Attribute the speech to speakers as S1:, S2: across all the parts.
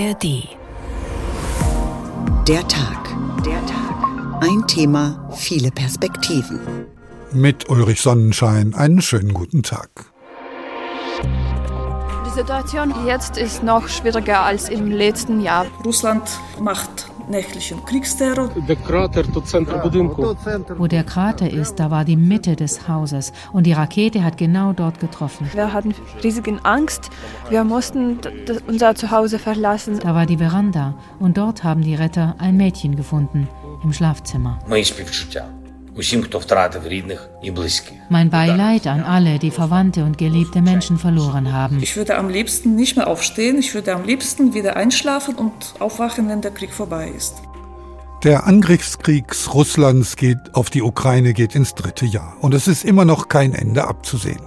S1: ARD. Der Tag. Der Tag. Ein Thema, viele Perspektiven.
S2: Mit Ulrich Sonnenschein einen schönen guten Tag.
S3: Die Situation jetzt ist noch schwieriger als im letzten Jahr.
S4: Russland macht nächtlichen Kriegsterror.
S5: Wo der Krater ist, da war die Mitte des Hauses und die Rakete hat genau dort getroffen.
S3: Wir hatten riesige Angst. Wir mussten unser Zuhause verlassen.
S5: Da war die Veranda und dort haben die Retter ein Mädchen gefunden im Schlafzimmer. Mein Beileid an alle, die Verwandte und geliebte Menschen verloren haben.
S4: Ich würde am liebsten nicht mehr aufstehen, ich würde am liebsten wieder einschlafen und aufwachen, wenn der Krieg vorbei ist.
S2: Der Angriffskrieg Russlands geht auf die Ukraine geht ins dritte Jahr und es ist immer noch kein Ende abzusehen.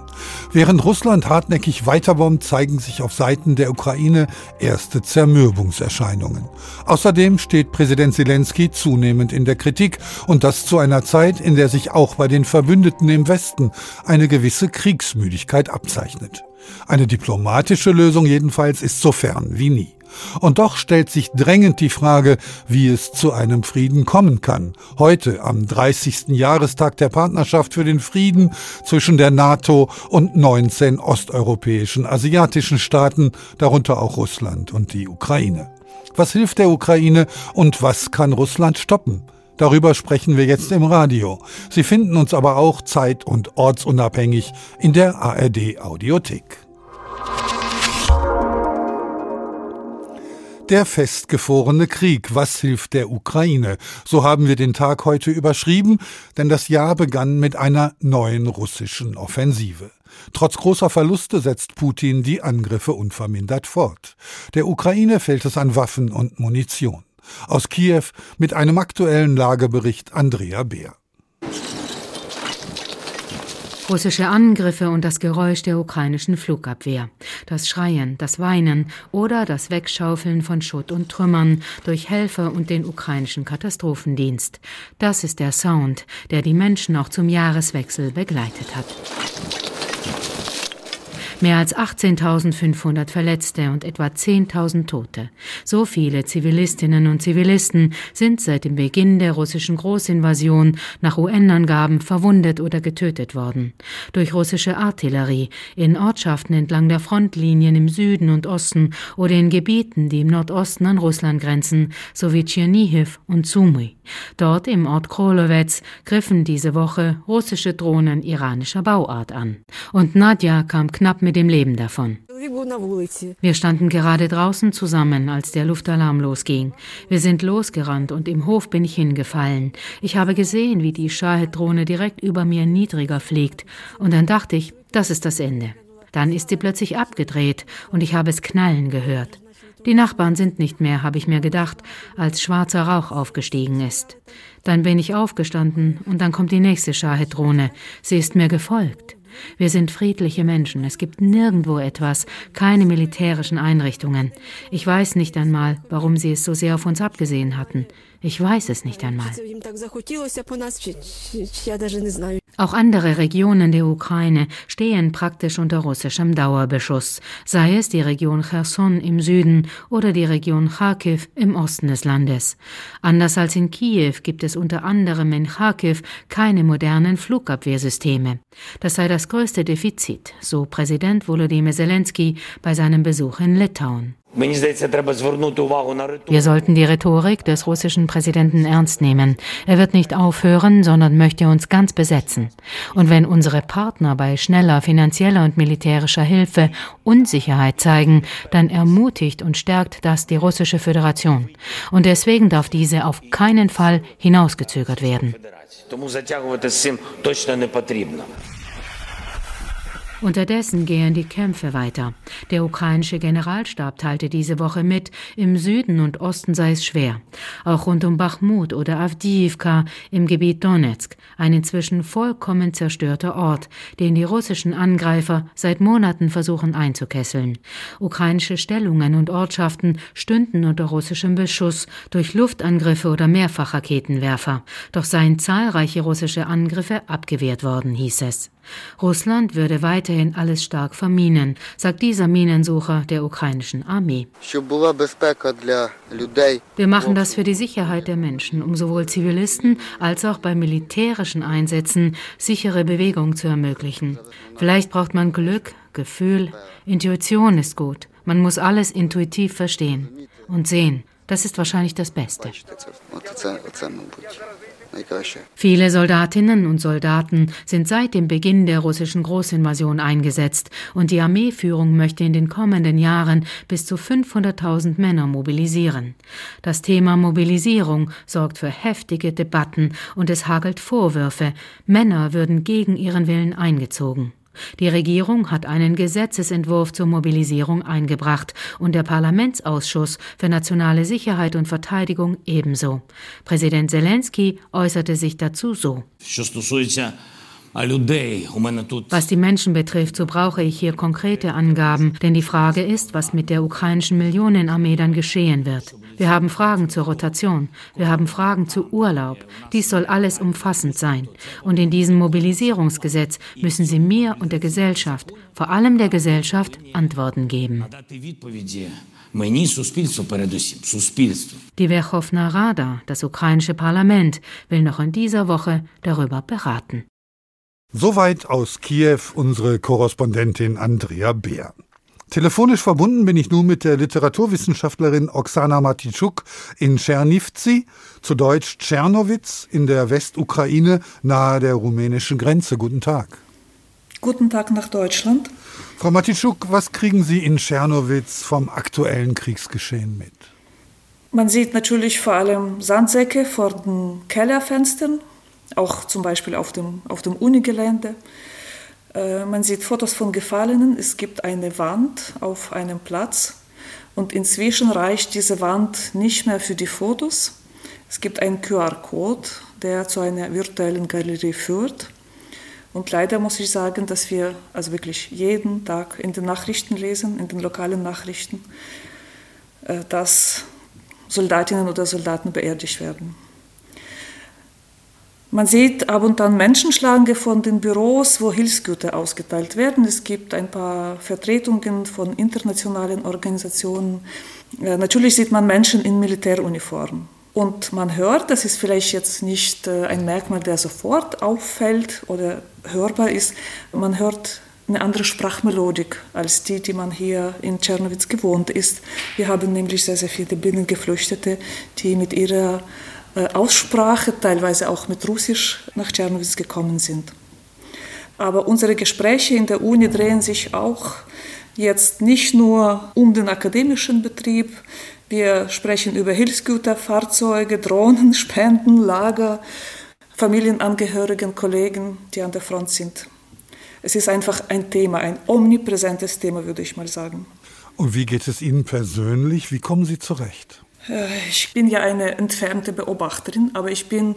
S2: Während Russland hartnäckig weiterbombt, zeigen sich auf Seiten der Ukraine erste Zermürbungserscheinungen. Außerdem steht Präsident Zelensky zunehmend in der Kritik und das zu einer Zeit, in der sich auch bei den Verbündeten im Westen eine gewisse Kriegsmüdigkeit abzeichnet. Eine diplomatische Lösung jedenfalls ist so fern wie nie. Und doch stellt sich drängend die Frage, wie es zu einem Frieden kommen kann. Heute, am 30. Jahrestag der Partnerschaft für den Frieden zwischen der NATO und 19 osteuropäischen asiatischen Staaten, darunter auch Russland und die Ukraine. Was hilft der Ukraine und was kann Russland stoppen? Darüber sprechen wir jetzt im Radio. Sie finden uns aber auch zeit- und ortsunabhängig in der ARD Audiothek. Der festgefrorene Krieg. Was hilft der Ukraine? So haben wir den Tag heute überschrieben, denn das Jahr begann mit einer neuen russischen Offensive. Trotz großer Verluste setzt Putin die Angriffe unvermindert fort. Der Ukraine fehlt es an Waffen und Munition. Aus Kiew mit einem aktuellen Lagebericht Andrea Beer.
S5: Russische Angriffe und das Geräusch der ukrainischen Flugabwehr, das Schreien, das Weinen oder das Wegschaufeln von Schutt und Trümmern durch Helfer und den ukrainischen Katastrophendienst. Das ist der Sound, der die Menschen auch zum Jahreswechsel begleitet hat. Mehr als 18.500 Verletzte und etwa 10.000 Tote. So viele Zivilistinnen und Zivilisten sind seit dem Beginn der russischen Großinvasion nach UN-Angaben verwundet oder getötet worden. Durch russische Artillerie in Ortschaften entlang der Frontlinien im Süden und Osten oder in Gebieten, die im Nordosten an Russland grenzen, sowie Tschernihiv und Sumy. Dort im Ort Krolowetz griffen diese Woche russische Drohnen iranischer Bauart an. Und Nadja kam knapp mit dem Leben davon. Wir standen gerade draußen zusammen, als der Luftalarm losging. Wir sind losgerannt und im Hof bin ich hingefallen. Ich habe gesehen, wie die Shahed-Drohne direkt über mir niedriger fliegt. Und dann dachte ich, das ist das Ende. Dann ist sie plötzlich abgedreht und ich habe es knallen gehört. Die Nachbarn sind nicht mehr, habe ich mir gedacht, als schwarzer Rauch aufgestiegen ist. Dann bin ich aufgestanden und dann kommt die nächste Shahed-Drohne. Sie ist mir gefolgt. Wir sind friedliche Menschen. Es gibt nirgendwo etwas, keine militärischen Einrichtungen. Ich weiß nicht einmal, warum sie es so sehr auf uns abgesehen hatten. Ich weiß es nicht einmal. Auch andere Regionen der Ukraine stehen praktisch unter russischem Dauerbeschuss, sei es die Region Cherson im Süden oder die Region Kharkiv im Osten des Landes. Anders als in Kiew gibt es unter anderem in Kharkiv keine modernen Flugabwehrsysteme. Das sei das größte Defizit, so Präsident Volodymyr Zelensky bei seinem Besuch in Litauen. Wir sollten die Rhetorik des russischen Präsidenten ernst nehmen. Er wird nicht aufhören, sondern möchte uns ganz besetzen. Und wenn unsere Partner bei schneller finanzieller und militärischer Hilfe Unsicherheit zeigen, dann ermutigt und stärkt das die russische Föderation. Und deswegen darf diese auf keinen Fall hinausgezögert werden. Unterdessen gehen die Kämpfe weiter. Der ukrainische Generalstab teilte diese Woche mit, im Süden und Osten sei es schwer. Auch rund um Bachmut oder Avdiivka im Gebiet Donetsk, ein inzwischen vollkommen zerstörter Ort, den die russischen Angreifer seit Monaten versuchen einzukesseln. Ukrainische Stellungen und Ortschaften stünden unter russischem Beschuss durch Luftangriffe oder Mehrfachraketenwerfer. Doch seien zahlreiche russische Angriffe abgewehrt worden, hieß es. Russland würde weiterhin alles stark verminen, sagt dieser Minensucher der ukrainischen Armee. Wir machen das für die Sicherheit der Menschen, um sowohl Zivilisten als auch bei militärischen Einsätzen sichere Bewegung zu ermöglichen. Vielleicht braucht man Glück, Gefühl, Intuition ist gut. Man muss alles intuitiv verstehen und sehen. Das ist wahrscheinlich das Beste. Viele Soldatinnen und Soldaten sind seit dem Beginn der russischen Großinvasion eingesetzt und die Armeeführung möchte in den kommenden Jahren bis zu 500.000 Männer mobilisieren. Das Thema Mobilisierung sorgt für heftige Debatten und es hagelt Vorwürfe, Männer würden gegen ihren Willen eingezogen. Die Regierung hat einen Gesetzesentwurf zur Mobilisierung eingebracht und der Parlamentsausschuss für nationale Sicherheit und Verteidigung ebenso. Präsident Zelensky äußerte sich dazu so. Was die Menschen betrifft, so brauche ich hier konkrete Angaben, denn die Frage ist, was mit der ukrainischen Millionenarmee dann geschehen wird. Wir haben Fragen zur Rotation, wir haben Fragen zu Urlaub. Dies soll alles umfassend sein. Und in diesem Mobilisierungsgesetz müssen Sie mir und der Gesellschaft, vor allem der Gesellschaft, Antworten geben. Die Verchovna Rada, das ukrainische Parlament, will noch in dieser Woche darüber beraten.
S2: Soweit aus Kiew unsere Korrespondentin Andrea Beer. Telefonisch verbunden bin ich nun mit der Literaturwissenschaftlerin Oksana Matitschuk in Tschernivtsi, zu Deutsch Tschernowitz in der Westukraine nahe der rumänischen Grenze. Guten Tag.
S4: Guten Tag nach Deutschland.
S2: Frau Matitschuk, was kriegen Sie in Tschernowitz vom aktuellen Kriegsgeschehen mit?
S4: Man sieht natürlich vor allem Sandsäcke vor den Kellerfenstern auch zum Beispiel auf dem, auf dem Unigelände. Äh, man sieht Fotos von Gefallenen. Es gibt eine Wand auf einem Platz und inzwischen reicht diese Wand nicht mehr für die Fotos. Es gibt einen QR-Code, der zu einer virtuellen Galerie führt. Und leider muss ich sagen, dass wir also wirklich jeden Tag in den Nachrichten lesen, in den lokalen Nachrichten, äh, dass Soldatinnen oder Soldaten beerdigt werden. Man sieht ab und an Menschenschlange von den Büros, wo Hilfsgüter ausgeteilt werden. Es gibt ein paar Vertretungen von internationalen Organisationen. Ja, natürlich sieht man Menschen in Militäruniform. Und man hört, das ist vielleicht jetzt nicht äh, ein Merkmal, der sofort auffällt oder hörbar ist, man hört eine andere Sprachmelodik als die, die man hier in Tschernowitz gewohnt ist. Wir haben nämlich sehr, sehr viele Binnengeflüchtete, die mit ihrer äh, Aussprache, teilweise auch mit Russisch nach Tschernowitz gekommen sind. Aber unsere Gespräche in der Uni drehen sich auch jetzt nicht nur um den akademischen Betrieb. Wir sprechen über Hilfsgüter, Fahrzeuge, Drohnen, Spenden, Lager, Familienangehörigen, Kollegen, die an der Front sind. Es ist einfach ein Thema, ein omnipräsentes Thema, würde ich mal sagen.
S2: Und wie geht es Ihnen persönlich? Wie kommen Sie zurecht?
S4: Äh, ich bin ja eine entfernte Beobachterin, aber ich bin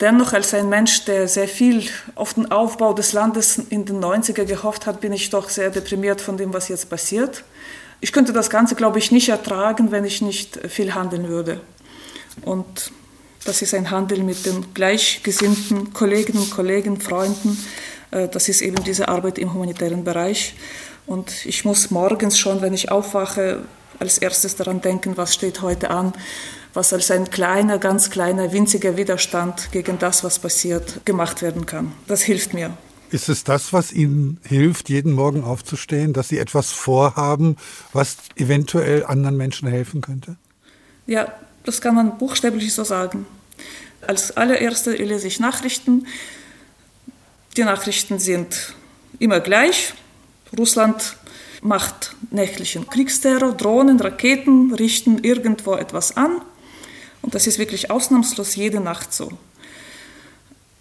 S4: dennoch als ein Mensch, der sehr viel auf den Aufbau des Landes in den 90er gehofft hat, bin ich doch sehr deprimiert von dem, was jetzt passiert. Ich könnte das Ganze, glaube ich, nicht ertragen, wenn ich nicht viel handeln würde. Und das ist ein Handel mit den gleichgesinnten Kolleginnen und Kollegen, Freunden. Äh, das ist eben diese Arbeit im humanitären Bereich. Und ich muss morgens schon, wenn ich aufwache, als erstes daran denken, was steht heute an, was als ein kleiner, ganz kleiner, winziger Widerstand gegen das, was passiert, gemacht werden kann. Das hilft mir.
S2: Ist es das, was Ihnen hilft, jeden Morgen aufzustehen, dass Sie etwas vorhaben, was eventuell anderen Menschen helfen könnte?
S4: Ja, das kann man buchstäblich so sagen. Als allererste lese ich Nachrichten. Die Nachrichten sind immer gleich. Russland macht nächtlichen Kriegsterror, Drohnen, Raketen richten irgendwo etwas an. Und das ist wirklich ausnahmslos jede Nacht so.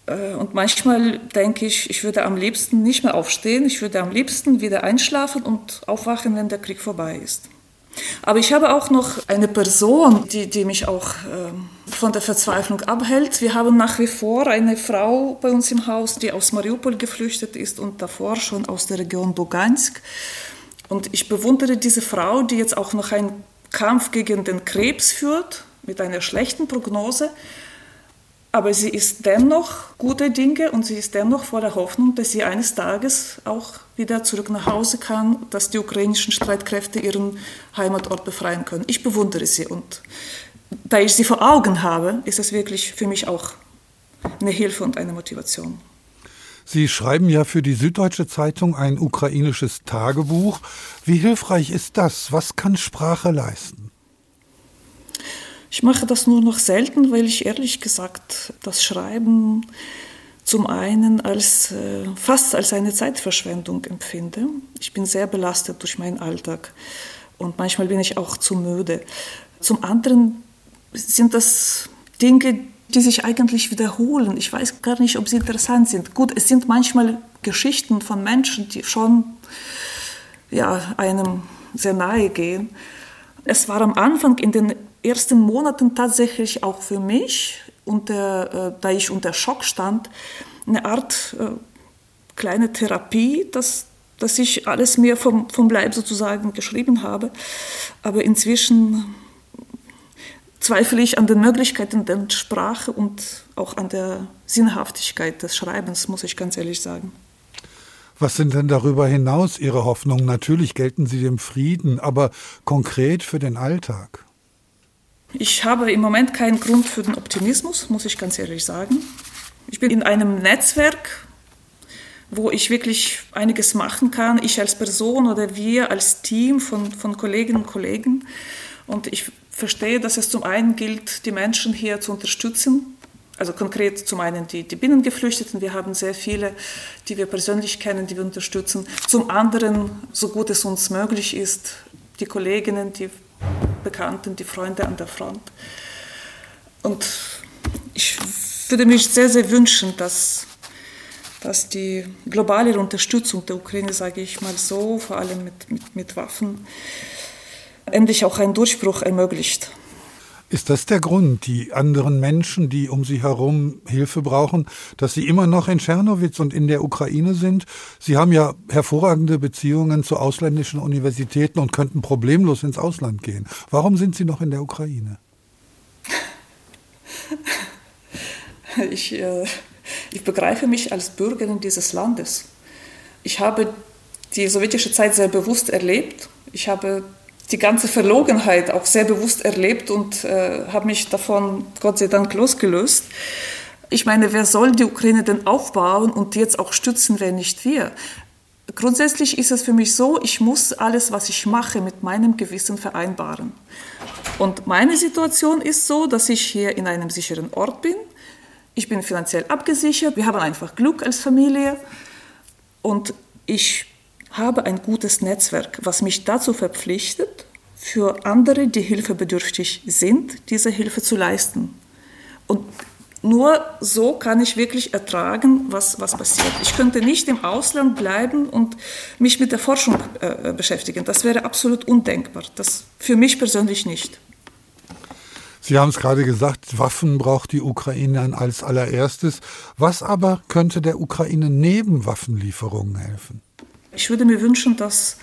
S4: Äh, und manchmal denke ich, ich würde am liebsten nicht mehr aufstehen, ich würde am liebsten wieder einschlafen und aufwachen, wenn der Krieg vorbei ist. Aber ich habe auch noch eine Person, die, die mich auch äh, von der Verzweiflung abhält. Wir haben nach wie vor eine Frau bei uns im Haus, die aus Mariupol geflüchtet ist und davor schon aus der Region Lugansk. Und ich bewundere diese Frau, die jetzt auch noch einen Kampf gegen den Krebs führt, mit einer schlechten Prognose. Aber sie ist dennoch gute Dinge und sie ist dennoch voller Hoffnung, dass sie eines Tages auch wieder zurück nach Hause kann, dass die ukrainischen Streitkräfte ihren Heimatort befreien können. Ich bewundere sie und da ich sie vor Augen habe, ist es wirklich für mich auch eine Hilfe und eine Motivation.
S2: Sie schreiben ja für die Süddeutsche Zeitung ein ukrainisches Tagebuch. Wie hilfreich ist das? Was kann Sprache leisten?
S4: Ich mache das nur noch selten, weil ich ehrlich gesagt das Schreiben zum einen als äh, fast als eine Zeitverschwendung empfinde. Ich bin sehr belastet durch meinen Alltag und manchmal bin ich auch zu müde. Zum anderen sind das Dinge, die sich eigentlich wiederholen. Ich weiß gar nicht, ob sie interessant sind. Gut, es sind manchmal Geschichten von Menschen, die schon ja, einem sehr nahe gehen. Es war am Anfang in den ersten Monaten tatsächlich auch für mich, unter, äh, da ich unter Schock stand, eine Art äh, kleine Therapie, dass, dass ich alles mir vom, vom Leib sozusagen geschrieben habe. Aber inzwischen zweifle ich an den Möglichkeiten der Sprache und auch an der Sinnhaftigkeit des Schreibens, muss ich ganz ehrlich sagen.
S2: Was sind denn darüber hinaus Ihre Hoffnungen? Natürlich gelten Sie dem Frieden, aber konkret für den Alltag?
S4: Ich habe im Moment keinen Grund für den Optimismus, muss ich ganz ehrlich sagen. Ich bin in einem Netzwerk, wo ich wirklich einiges machen kann, ich als Person oder wir als Team von, von Kolleginnen und Kollegen. Und ich verstehe, dass es zum einen gilt, die Menschen hier zu unterstützen. Also konkret zum einen die, die Binnengeflüchteten, wir haben sehr viele, die wir persönlich kennen, die wir unterstützen. Zum anderen, so gut es uns möglich ist, die Kolleginnen, die Bekannten, die Freunde an der Front. Und ich würde mich sehr, sehr wünschen, dass, dass die globale Unterstützung der Ukraine, sage ich mal so, vor allem mit, mit, mit Waffen, endlich auch einen Durchbruch ermöglicht.
S2: Ist das der Grund, die anderen Menschen, die um sie herum Hilfe brauchen, dass sie immer noch in Tschernowitz und in der Ukraine sind? Sie haben ja hervorragende Beziehungen zu ausländischen Universitäten und könnten problemlos ins Ausland gehen. Warum sind Sie noch in der Ukraine?
S4: Ich, äh, ich begreife mich als Bürgerin dieses Landes. Ich habe die sowjetische Zeit sehr bewusst erlebt. Ich habe die ganze Verlogenheit auch sehr bewusst erlebt und äh, habe mich davon Gott sei Dank losgelöst. Ich meine, wer soll die Ukraine denn aufbauen und jetzt auch stützen, wenn nicht wir? Grundsätzlich ist es für mich so, ich muss alles, was ich mache, mit meinem Gewissen vereinbaren. Und meine Situation ist so, dass ich hier in einem sicheren Ort bin. Ich bin finanziell abgesichert. Wir haben einfach Glück als Familie. Und ich habe ein gutes Netzwerk, was mich dazu verpflichtet, für andere, die hilfebedürftig sind, diese Hilfe zu leisten. Und nur so kann ich wirklich ertragen, was, was passiert. Ich könnte nicht im Ausland bleiben und mich mit der Forschung äh, beschäftigen. Das wäre absolut undenkbar. Das für mich persönlich nicht.
S2: Sie haben es gerade gesagt, Waffen braucht die Ukraine als allererstes. Was aber könnte der Ukraine neben Waffenlieferungen helfen?
S4: Ich würde mir wünschen, dass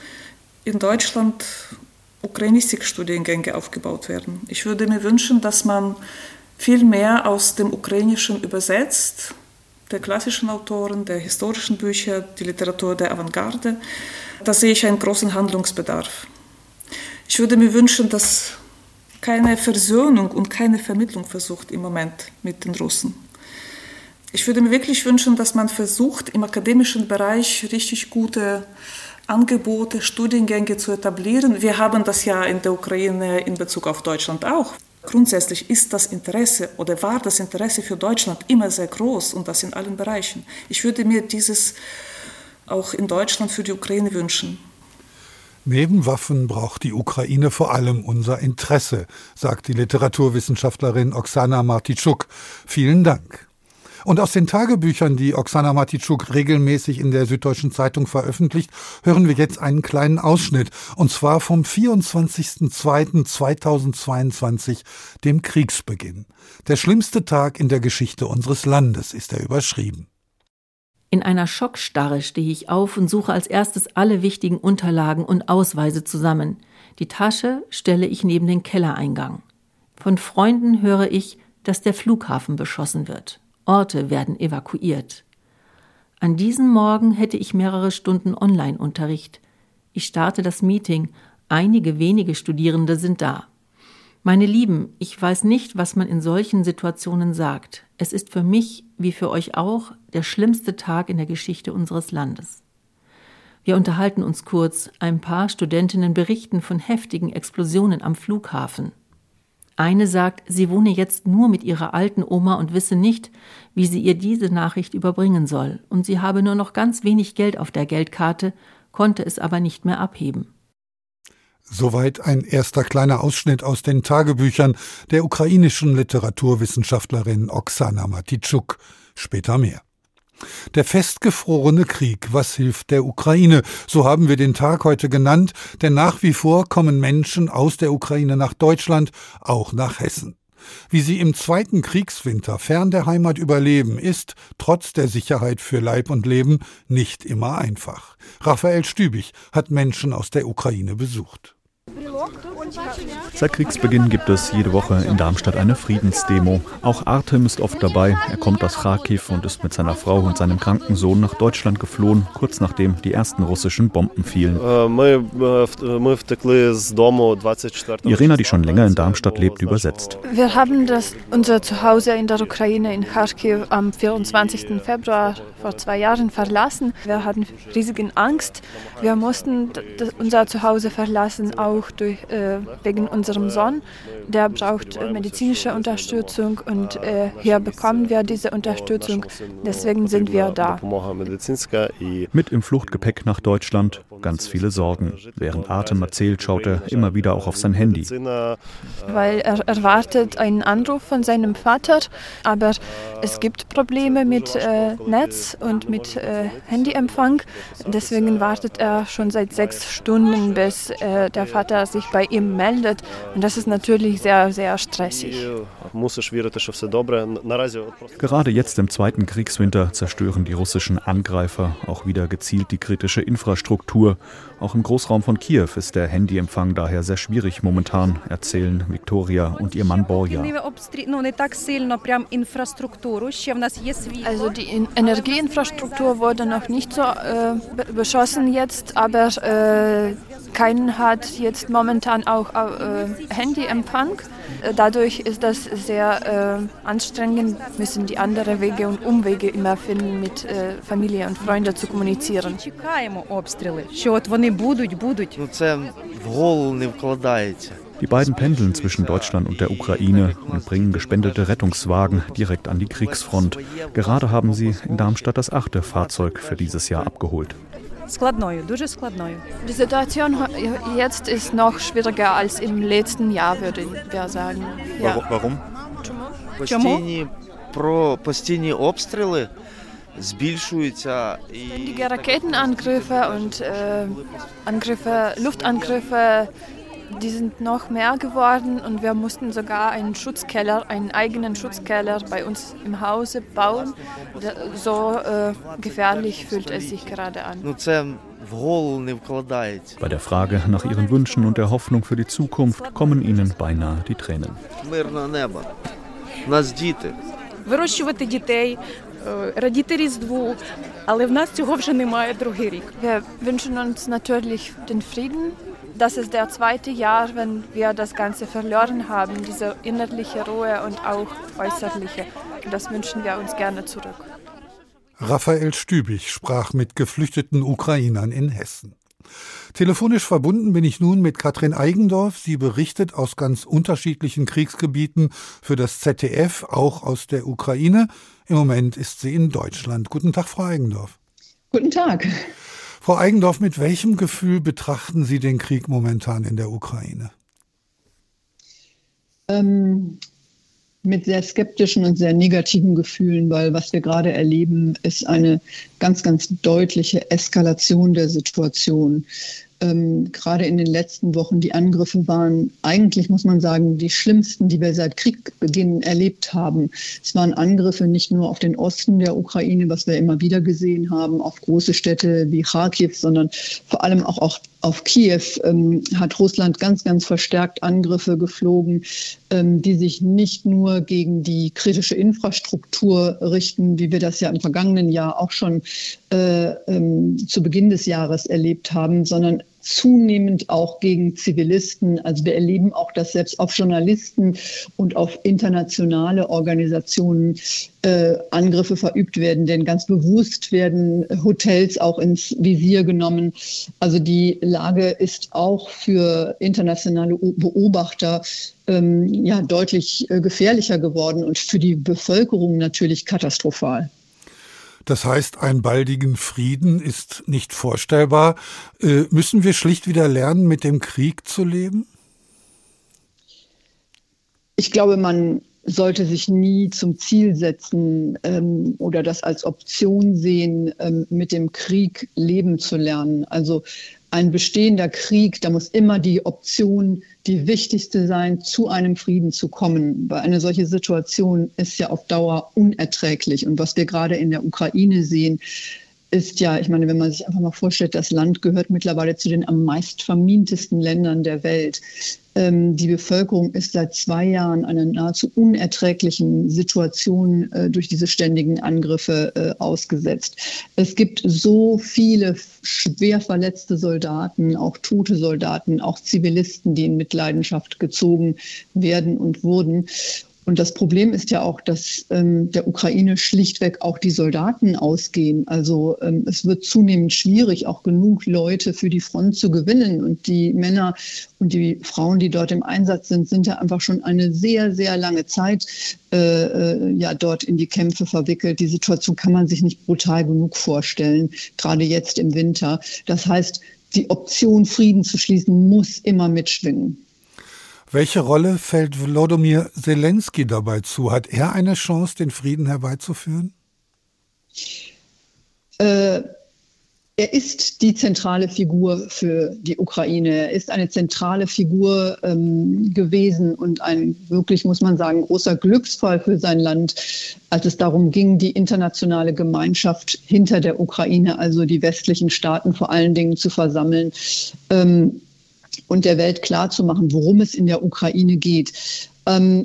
S4: in Deutschland Ukrainistikstudiengänge aufgebaut werden. Ich würde mir wünschen, dass man viel mehr aus dem Ukrainischen übersetzt, der klassischen Autoren, der historischen Bücher, die Literatur der Avantgarde. Da sehe ich einen großen Handlungsbedarf. Ich würde mir wünschen, dass keine Versöhnung und keine Vermittlung versucht im Moment mit den Russen. Ich würde mir wirklich wünschen, dass man versucht, im akademischen Bereich richtig gute Angebote, Studiengänge zu etablieren. Wir haben das ja in der Ukraine in Bezug auf Deutschland auch. Grundsätzlich ist das Interesse oder war das Interesse für Deutschland immer sehr groß und das in allen Bereichen. Ich würde mir dieses auch in Deutschland für die Ukraine wünschen.
S2: Neben Waffen braucht die Ukraine vor allem unser Interesse, sagt die Literaturwissenschaftlerin Oksana Martitschuk. Vielen Dank. Und aus den Tagebüchern, die Oksana Matitschuk regelmäßig in der Süddeutschen Zeitung veröffentlicht, hören wir jetzt einen kleinen Ausschnitt. Und zwar vom 24.02.2022, dem Kriegsbeginn. Der schlimmste Tag in der Geschichte unseres Landes ist er überschrieben.
S6: In einer Schockstarre stehe ich auf und suche als erstes alle wichtigen Unterlagen und Ausweise zusammen. Die Tasche stelle ich neben den Kellereingang. Von Freunden höre ich, dass der Flughafen beschossen wird. Orte werden evakuiert. An diesem Morgen hätte ich mehrere Stunden Online-Unterricht. Ich starte das Meeting. Einige wenige Studierende sind da. Meine Lieben, ich weiß nicht, was man in solchen Situationen sagt. Es ist für mich, wie für euch auch, der schlimmste Tag in der Geschichte unseres Landes. Wir unterhalten uns kurz, ein paar Studentinnen berichten von heftigen Explosionen am Flughafen. Eine sagt, sie wohne jetzt nur mit ihrer alten Oma und wisse nicht, wie sie ihr diese Nachricht überbringen soll, und sie habe nur noch ganz wenig Geld auf der Geldkarte, konnte es aber nicht mehr abheben.
S2: Soweit ein erster kleiner Ausschnitt aus den Tagebüchern der ukrainischen Literaturwissenschaftlerin Oksana Matitschuk. Später mehr. Der festgefrorene Krieg, was hilft der Ukraine? So haben wir den Tag heute genannt, denn nach wie vor kommen Menschen aus der Ukraine nach Deutschland, auch nach Hessen. Wie sie im zweiten Kriegswinter fern der Heimat überleben, ist, trotz der Sicherheit für Leib und Leben, nicht immer einfach. Raphael Stübig hat Menschen aus der Ukraine besucht.
S7: Seit Kriegsbeginn gibt es jede Woche in Darmstadt eine Friedensdemo. Auch Artem ist oft dabei. Er kommt aus Kharkiv und ist mit seiner Frau und seinem kranken Sohn nach Deutschland geflohen, kurz nachdem die ersten russischen Bomben fielen. Irena, die schon länger in Darmstadt lebt, übersetzt.
S3: Wir haben das, unser Zuhause in der Ukraine in Kharkiv am 24. Februar vor zwei Jahren verlassen. Wir hatten riesige Angst. Wir mussten unser Zuhause verlassen, auch durch, äh, wegen unserem Sohn. Der braucht medizinische Unterstützung und äh, hier bekommen wir diese Unterstützung. Deswegen sind wir da.
S7: Mit im Fluchtgepäck nach Deutschland ganz viele Sorgen. Während Atem erzählt, schaut er immer wieder auch auf sein Handy.
S3: Weil er erwartet einen Anruf von seinem Vater, aber es gibt Probleme mit äh, Netz und mit äh, Handyempfang. Deswegen wartet er schon seit sechs Stunden, bis äh, der Vater sich bei ihm meldet. Und das ist natürlich sehr, sehr stressig.
S7: Gerade jetzt im zweiten Kriegswinter zerstören die russischen Angreifer auch wieder gezielt die kritische Infrastruktur. Auch im Großraum von Kiew ist der Handyempfang daher sehr schwierig momentan, erzählen Viktoria und ihr Mann Borja.
S3: Also die Energieinfrastruktur wurde noch nicht so äh, beschossen jetzt, aber äh, keinen hat jetzt momentan auch äh, Handyempfang. Äh, dadurch ist das sehr äh, anstrengend, müssen die andere Wege und Umwege immer finden, mit äh, Familie und Freunden zu kommunizieren.
S7: Die beiden pendeln zwischen Deutschland und der Ukraine und bringen gespendete Rettungswagen direkt an die Kriegsfront. Gerade haben sie in Darmstadt das achte Fahrzeug für dieses Jahr abgeholt.
S3: Die Situation jetzt ist noch schwieriger als im letzten Jahr, würde ich sagen.
S7: Ja. Warum?
S3: Warum? Ständige Raketenangriffe und äh, Angriffe, Luftangriffe die sind noch mehr geworden und wir mussten sogar einen Schutzkeller, einen eigenen Schutzkeller bei uns im Hause bauen. So äh, gefährlich fühlt es sich gerade an.
S7: Bei der Frage nach ihren Wünschen und der Hoffnung für die Zukunft kommen ihnen beinahe die Tränen.
S3: Вирощувати дітей, радіти Різдву, але в нас цього вже немає другий рік. Wir wünschen uns natürlich den Frieden das ist der zweite Jahr, wenn wir das Ganze verloren haben, diese innerliche Ruhe und auch äußerliche. Das wünschen wir uns gerne zurück.
S2: Raphael Stübig sprach mit geflüchteten Ukrainern in Hessen. Telefonisch verbunden bin ich nun mit Katrin Eigendorf. Sie berichtet aus ganz unterschiedlichen Kriegsgebieten für das ZDF, auch aus der Ukraine. Im Moment ist sie in Deutschland. Guten Tag, Frau Eigendorf.
S8: Guten Tag.
S2: Frau Eigendorf, mit welchem Gefühl betrachten Sie den Krieg momentan in der Ukraine?
S8: Ähm, mit sehr skeptischen und sehr negativen Gefühlen, weil was wir gerade erleben, ist eine ganz, ganz deutliche Eskalation der Situation ähm, gerade in den letzten Wochen die Angriffe waren eigentlich, muss man sagen, die schlimmsten, die wir seit Kriegbeginn erlebt haben. Es waren Angriffe nicht nur auf den Osten der Ukraine, was wir immer wieder gesehen haben, auf große Städte wie Kharkiv, sondern vor allem auch auf auf Kiew ähm, hat Russland ganz, ganz verstärkt Angriffe geflogen, ähm, die sich nicht nur gegen die kritische Infrastruktur richten, wie wir das ja im vergangenen Jahr auch schon äh, ähm, zu Beginn des Jahres erlebt haben, sondern zunehmend auch gegen Zivilisten. Also wir erleben auch, dass selbst auf Journalisten und auf internationale Organisationen äh, Angriffe verübt werden, denn ganz bewusst werden Hotels auch ins Visier genommen. Also die Lage ist auch für internationale Beobachter ähm, ja deutlich äh, gefährlicher geworden und für die Bevölkerung natürlich katastrophal.
S2: Das heißt, einen baldigen Frieden ist nicht vorstellbar. Äh, müssen wir schlicht wieder lernen, mit dem Krieg zu leben?
S8: Ich glaube, man sollte sich nie zum Ziel setzen ähm, oder das als Option sehen, ähm, mit dem Krieg leben zu lernen. Also ein bestehender Krieg, da muss immer die Option die wichtigste sein, zu einem Frieden zu kommen. Weil eine solche Situation ist ja auf Dauer unerträglich. Und was wir gerade in der Ukraine sehen, ist ja, ich meine, wenn man sich einfach mal vorstellt, das Land gehört mittlerweile zu den am meist vermintesten Ländern der Welt. Ähm, die Bevölkerung ist seit zwei Jahren einer nahezu unerträglichen Situation äh, durch diese ständigen Angriffe äh, ausgesetzt. Es gibt so viele schwer verletzte Soldaten, auch tote Soldaten, auch Zivilisten, die in Mitleidenschaft gezogen werden und wurden. Und das Problem ist ja auch, dass ähm, der Ukraine schlichtweg auch die Soldaten ausgehen. Also ähm, es wird zunehmend schwierig, auch genug Leute für die Front zu gewinnen. Und die Männer und die Frauen, die dort im Einsatz sind, sind ja einfach schon eine sehr, sehr lange Zeit äh, äh ja dort in die Kämpfe verwickelt. Die Situation kann man sich nicht brutal genug vorstellen, gerade jetzt im Winter. Das heißt, die Option, Frieden zu schließen, muss immer mitschwingen.
S2: Welche Rolle fällt Wlodomir Zelensky dabei zu? Hat er eine Chance, den Frieden herbeizuführen?
S8: Äh, er ist die zentrale Figur für die Ukraine. Er ist eine zentrale Figur ähm, gewesen und ein wirklich, muss man sagen, großer Glücksfall für sein Land, als es darum ging, die internationale Gemeinschaft hinter der Ukraine, also die westlichen Staaten vor allen Dingen zu versammeln. Ähm, und der Welt klarzumachen, worum es in der Ukraine geht. Ähm,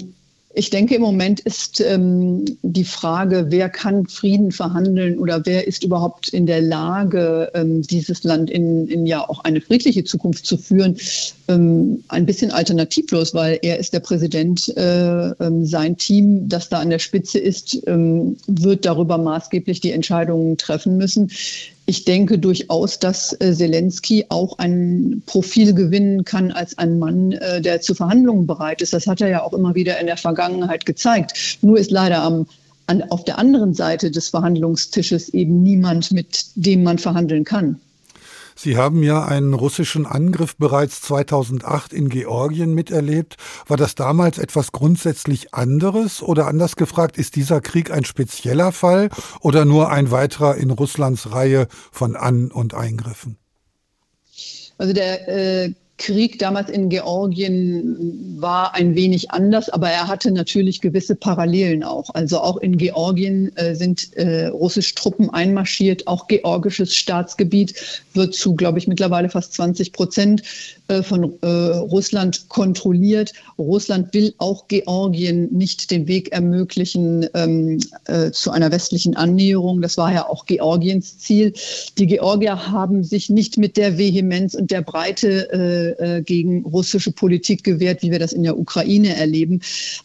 S8: ich denke, im Moment ist ähm, die Frage, wer kann Frieden verhandeln oder wer ist überhaupt in der Lage, ähm, dieses Land in, in ja auch eine friedliche Zukunft zu führen, ähm, ein bisschen alternativlos, weil er ist der Präsident, äh, ähm, sein Team, das da an der Spitze ist, ähm, wird darüber maßgeblich die Entscheidungen treffen müssen. Ich denke durchaus, dass äh, Zelensky auch ein Profil gewinnen kann als ein Mann, äh, der zu Verhandlungen bereit ist. Das hat er ja auch immer wieder in der Vergangenheit gezeigt. Nur ist leider am an, auf der anderen Seite des Verhandlungstisches eben niemand, mit dem man verhandeln kann.
S2: Sie haben ja einen russischen Angriff bereits 2008 in Georgien miterlebt. War das damals etwas grundsätzlich anderes oder anders gefragt, ist dieser Krieg ein spezieller Fall oder nur ein weiterer in Russlands Reihe von An- und Eingriffen?
S8: Also der äh, Krieg damals in Georgien war ein wenig anders, aber er hatte natürlich gewisse Parallelen auch. Also auch in Georgien äh, sind äh, russische Truppen einmarschiert, auch georgisches Staatsgebiet wird zu, glaube ich, mittlerweile fast 20 Prozent äh, von äh, Russland kontrolliert. Russland will auch Georgien nicht den Weg ermöglichen ähm, äh, zu einer westlichen Annäherung. Das war ja auch Georgiens Ziel. Die Georgier haben sich nicht mit der Vehemenz und der Breite äh, gegen russische Politik gewehrt, wie wir das in der Ukraine erleben.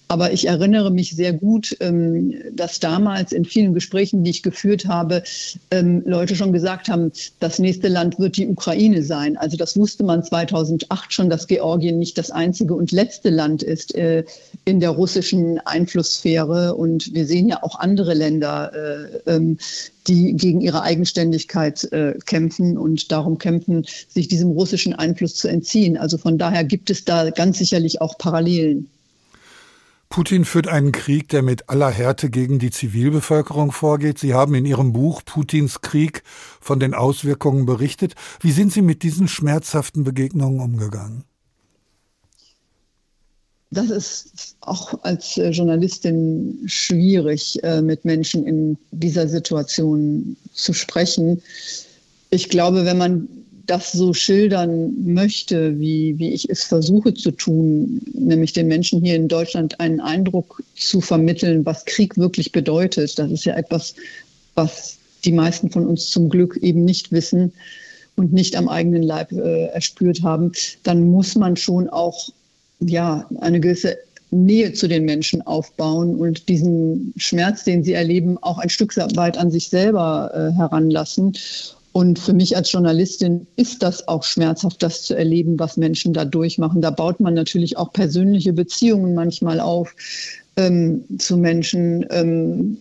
S8: Aber ich erinnere mich sehr gut, ähm, dass damals in vielen Gesprächen, die ich geführt habe, ähm, Leute schon gesagt haben, das nächste Land wird die Ukraine sein. Also das wusste man 2000 2008 schon, dass Georgien nicht das einzige und letzte Land ist äh, in der russischen Einflusssphäre. Und wir sehen ja auch andere Länder, äh, ähm, die gegen ihre Eigenständigkeit äh, kämpfen und darum kämpfen, sich diesem russischen Einfluss zu entziehen. Also von daher gibt es da ganz sicherlich auch Parallelen.
S2: Putin führt einen Krieg, der mit aller Härte gegen die Zivilbevölkerung vorgeht. Sie haben in Ihrem Buch Putins Krieg von den Auswirkungen berichtet. Wie sind Sie mit diesen schmerzhaften Begegnungen umgegangen?
S8: Das ist auch als äh, Journalistin schwierig, äh, mit Menschen in dieser Situation zu sprechen. Ich glaube, wenn man das so schildern möchte, wie, wie ich es versuche zu tun, nämlich den Menschen hier in Deutschland einen Eindruck zu vermitteln, was Krieg wirklich bedeutet, das ist ja etwas, was die meisten von uns zum Glück eben nicht wissen und nicht am eigenen Leib äh, erspürt haben, dann muss man schon auch ja, eine gewisse Nähe zu den Menschen aufbauen und diesen Schmerz, den sie erleben, auch ein Stück weit an sich selber äh, heranlassen. Und für mich als Journalistin ist das auch schmerzhaft, das zu erleben, was Menschen da durchmachen. Da baut man natürlich auch persönliche Beziehungen manchmal auf ähm, zu Menschen. Ähm,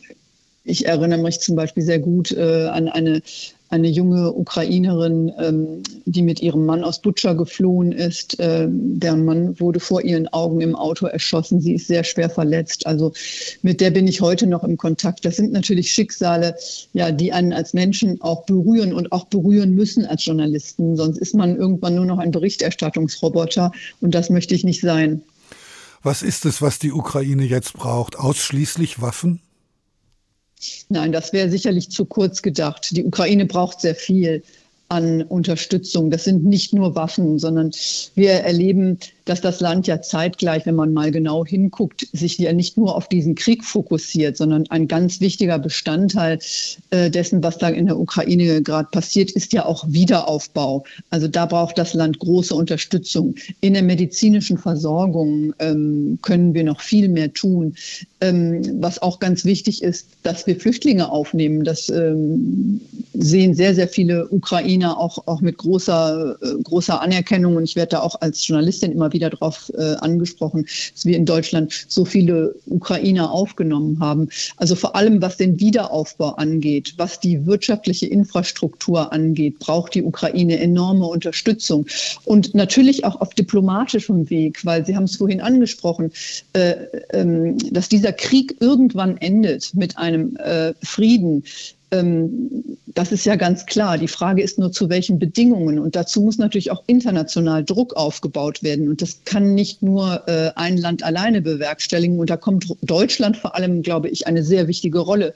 S8: ich erinnere mich zum Beispiel sehr gut äh, an eine eine junge Ukrainerin, ähm, die mit ihrem Mann aus Butscha geflohen ist. Äh, deren Mann wurde vor ihren Augen im Auto erschossen. Sie ist sehr schwer verletzt. Also mit der bin ich heute noch im Kontakt. Das sind natürlich Schicksale, ja, die einen als Menschen auch berühren und auch berühren müssen als Journalisten. Sonst ist man irgendwann nur noch ein Berichterstattungsroboter und das möchte ich nicht sein.
S2: Was ist es, was die Ukraine jetzt braucht? Ausschließlich Waffen?
S8: Nein, das wäre sicherlich zu kurz gedacht. Die Ukraine braucht sehr viel an Unterstützung. Das sind nicht nur Waffen, sondern wir erleben dass das Land ja zeitgleich, wenn man mal genau hinguckt, sich ja nicht nur auf diesen Krieg fokussiert, sondern ein ganz wichtiger Bestandteil äh, dessen, was da in der Ukraine gerade passiert, ist ja auch Wiederaufbau. Also da braucht das Land große Unterstützung. In der medizinischen Versorgung ähm, können wir noch viel mehr tun. Ähm, was auch ganz wichtig ist, dass wir Flüchtlinge aufnehmen. Das ähm, sehen sehr, sehr viele Ukrainer auch, auch mit großer, äh, großer Anerkennung. Und ich werde da auch als Journalistin immer wieder darauf äh, angesprochen, dass wir in Deutschland so viele Ukrainer aufgenommen haben. Also vor allem, was den Wiederaufbau angeht, was die wirtschaftliche Infrastruktur angeht, braucht die Ukraine enorme Unterstützung. Und natürlich auch auf diplomatischem Weg, weil Sie haben es vorhin angesprochen, äh, ähm, dass dieser Krieg irgendwann endet mit einem äh, Frieden, das ist ja ganz klar. Die Frage ist nur, zu welchen Bedingungen. Und dazu muss natürlich auch international Druck aufgebaut werden. Und das kann nicht nur äh, ein Land alleine bewerkstelligen. Und da kommt Deutschland vor allem, glaube ich, eine sehr wichtige Rolle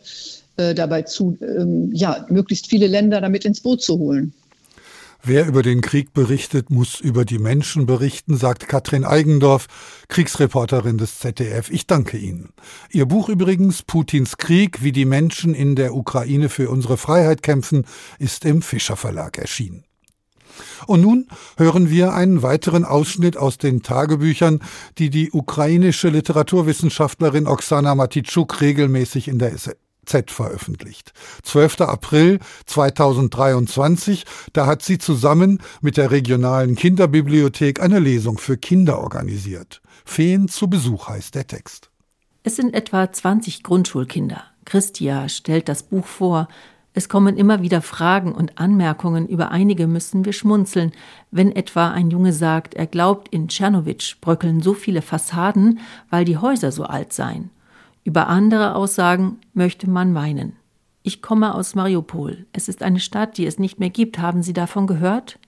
S8: äh, dabei zu, ähm, ja, möglichst viele Länder damit ins Boot zu holen.
S2: Wer über den Krieg berichtet, muss über die Menschen berichten, sagt Katrin Eigendorf, Kriegsreporterin des ZDF. Ich danke Ihnen. Ihr Buch übrigens, Putins Krieg, wie die Menschen in der Ukraine für unsere Freiheit kämpfen, ist im Fischer Verlag erschienen. Und nun hören wir einen weiteren Ausschnitt aus den Tagebüchern, die die ukrainische Literaturwissenschaftlerin Oksana Matitschuk regelmäßig in der Z veröffentlicht. 12. April 2023, da hat sie zusammen mit der regionalen Kinderbibliothek eine Lesung für Kinder organisiert. Feen zu Besuch heißt der Text.
S6: Es sind etwa 20 Grundschulkinder. Christia stellt das Buch vor. Es kommen immer wieder Fragen und Anmerkungen, über einige müssen wir schmunzeln. Wenn etwa ein Junge sagt, er glaubt, in Tschernowitsch bröckeln so viele Fassaden, weil die Häuser so alt seien. Über andere Aussagen möchte man weinen. Ich komme aus Mariupol. Es ist eine Stadt, die es nicht mehr gibt. Haben Sie davon gehört?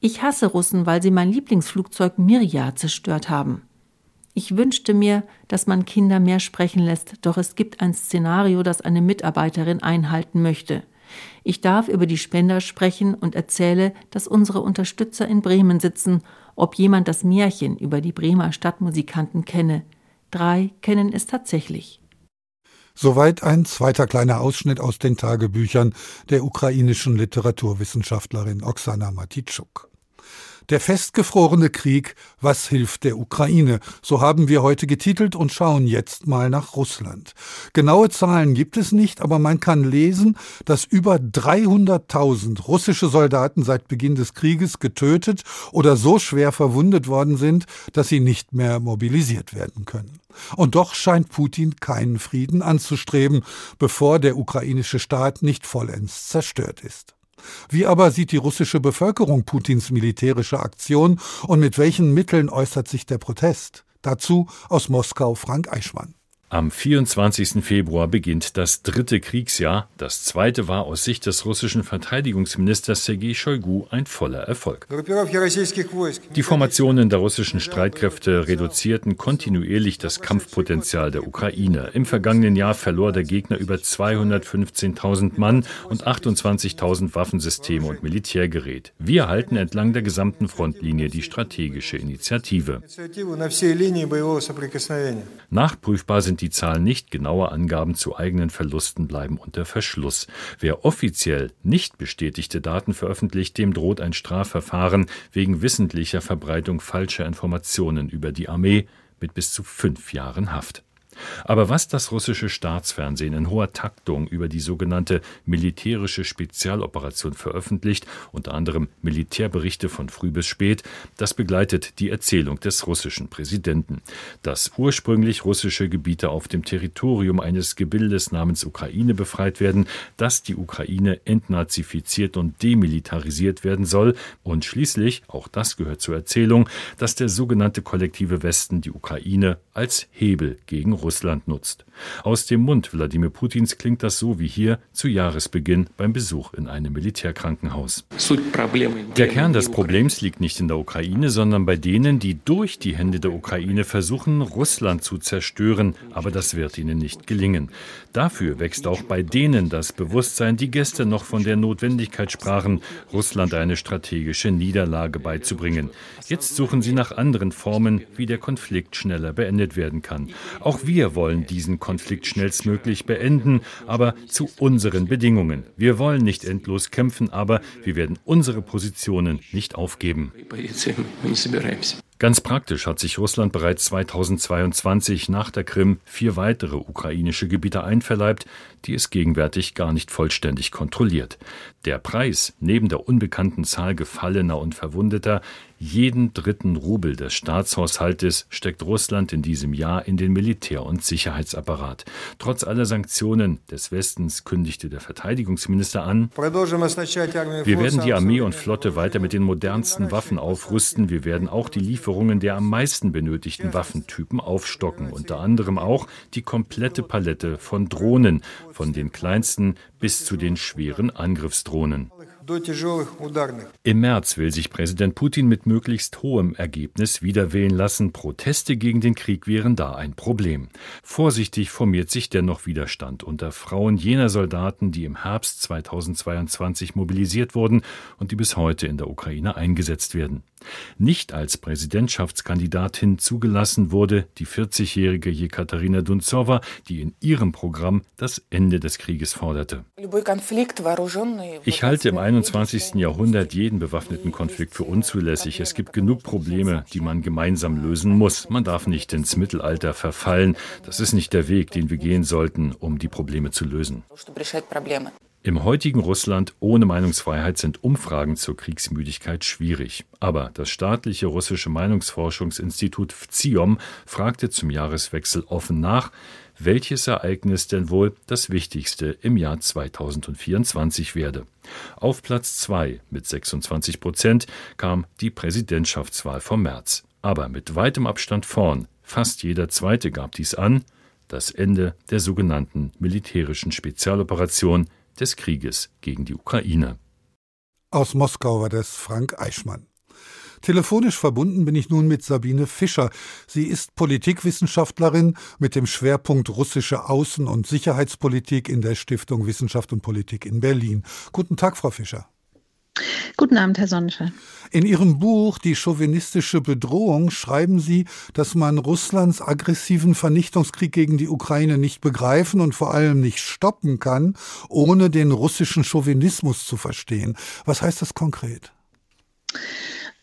S6: Ich hasse Russen, weil sie mein Lieblingsflugzeug Mirja zerstört haben. Ich wünschte mir, dass man Kinder mehr sprechen lässt, doch es gibt ein Szenario, das eine Mitarbeiterin einhalten möchte. Ich darf über die Spender sprechen und erzähle, dass unsere Unterstützer in Bremen sitzen, ob jemand das Märchen über die Bremer Stadtmusikanten kenne. Drei kennen es tatsächlich.
S2: Soweit ein zweiter kleiner Ausschnitt aus den Tagebüchern der ukrainischen Literaturwissenschaftlerin Oksana Matitschuk. Der festgefrorene Krieg, was hilft der Ukraine? So haben wir heute getitelt und schauen jetzt mal nach Russland. Genaue Zahlen gibt es nicht, aber man kann lesen, dass über 300.000 russische Soldaten seit Beginn des Krieges getötet oder so schwer verwundet worden sind, dass sie nicht mehr mobilisiert werden können. Und doch scheint Putin keinen Frieden anzustreben, bevor der ukrainische Staat nicht vollends zerstört ist. Wie aber sieht die russische Bevölkerung Putins militärische Aktion und mit welchen Mitteln äußert sich der Protest? Dazu aus Moskau Frank Eichmann.
S9: Am 24. Februar beginnt das dritte Kriegsjahr. Das zweite war aus Sicht des russischen Verteidigungsministers Sergei Shoigu ein voller Erfolg. Die Formationen der russischen Streitkräfte reduzierten kontinuierlich das Kampfpotenzial der Ukraine. Im vergangenen Jahr verlor der Gegner über 215.000 Mann und 28.000 Waffensysteme und Militärgerät. Wir halten entlang der gesamten Frontlinie die strategische Initiative. Nachprüfbar sind sind die Zahlen nicht, genaue Angaben zu eigenen Verlusten bleiben unter Verschluss. Wer offiziell nicht bestätigte Daten veröffentlicht, dem droht ein Strafverfahren wegen wissentlicher Verbreitung falscher Informationen über die Armee mit bis zu fünf Jahren Haft. Aber was das russische Staatsfernsehen in hoher Taktung über die sogenannte militärische Spezialoperation veröffentlicht, unter anderem Militärberichte von früh bis spät, das begleitet die Erzählung des russischen Präsidenten. Dass ursprünglich russische Gebiete auf dem Territorium eines Gebildes namens Ukraine befreit werden, dass die Ukraine entnazifiziert und demilitarisiert werden soll und schließlich, auch das gehört zur Erzählung, dass der sogenannte kollektive Westen die Ukraine als Hebel gegen Russland Russland nutzt. Aus dem Mund Wladimir Putins klingt das so wie hier zu Jahresbeginn beim Besuch in einem Militärkrankenhaus. Der Kern des Problems liegt nicht in der Ukraine, sondern bei denen, die durch die Hände der Ukraine versuchen, Russland zu zerstören, aber das wird ihnen nicht gelingen. Dafür wächst auch bei denen das Bewusstsein, die gestern noch von der Notwendigkeit sprachen, Russland eine strategische Niederlage beizubringen. Jetzt suchen sie nach anderen Formen, wie der Konflikt schneller beendet werden kann. Auch wir wollen diesen Konflikt schnellstmöglich beenden, aber zu unseren Bedingungen. Wir wollen nicht endlos kämpfen, aber wir werden unsere Positionen nicht aufgeben. Ganz praktisch hat sich Russland bereits 2022 nach der Krim vier weitere ukrainische Gebiete einverleibt, die es gegenwärtig gar nicht vollständig kontrolliert. Der Preis, neben der unbekannten Zahl Gefallener und Verwundeter, jeden dritten Rubel des Staatshaushaltes steckt Russland in diesem Jahr in den Militär- und Sicherheitsapparat. Trotz aller Sanktionen des Westens kündigte der Verteidigungsminister an, wir werden die Armee und Flotte weiter mit den modernsten Waffen aufrüsten, wir werden auch die Lieferungen der am meisten benötigten Waffentypen aufstocken, unter anderem auch die komplette Palette von Drohnen, von den kleinsten bis zu den schweren Angriffsdrohnen. Im März will sich Präsident Putin mit möglichst hohem Ergebnis wiederwählen lassen. Proteste gegen den Krieg wären da ein Problem. Vorsichtig formiert sich dennoch Widerstand unter Frauen jener Soldaten, die im Herbst 2022 mobilisiert wurden und die bis heute in der Ukraine eingesetzt werden. Nicht als Präsidentschaftskandidatin zugelassen wurde die 40-jährige Jekaterina Dunzowa, die in ihrem Programm das Ende des Krieges forderte. Ich halte im 21. Jahrhundert jeden bewaffneten Konflikt für unzulässig. Es gibt genug Probleme, die man gemeinsam lösen muss. Man darf nicht ins Mittelalter verfallen. Das ist nicht der Weg, den wir gehen sollten, um die Probleme zu lösen. Im heutigen Russland ohne Meinungsfreiheit sind Umfragen zur Kriegsmüdigkeit schwierig. Aber das staatliche russische Meinungsforschungsinstitut FZIOM fragte zum Jahreswechsel offen nach, welches Ereignis denn wohl das wichtigste im Jahr 2024 werde. Auf Platz 2 mit 26 Prozent kam die Präsidentschaftswahl vom März. Aber mit weitem Abstand vorn, fast jeder Zweite gab dies an, das Ende der sogenannten militärischen Spezialoperation des Krieges gegen die Ukraine.
S2: Aus Moskau war das Frank Eichmann. Telefonisch verbunden bin ich nun mit Sabine Fischer. Sie ist Politikwissenschaftlerin mit dem Schwerpunkt russische Außen- und Sicherheitspolitik in der Stiftung Wissenschaft und Politik in Berlin. Guten Tag, Frau Fischer.
S10: Guten Abend, Herr Sonnenschein.
S2: In Ihrem Buch Die chauvinistische Bedrohung schreiben Sie, dass man Russlands aggressiven Vernichtungskrieg gegen die Ukraine nicht begreifen und vor allem nicht stoppen kann, ohne den russischen Chauvinismus zu verstehen. Was heißt das konkret?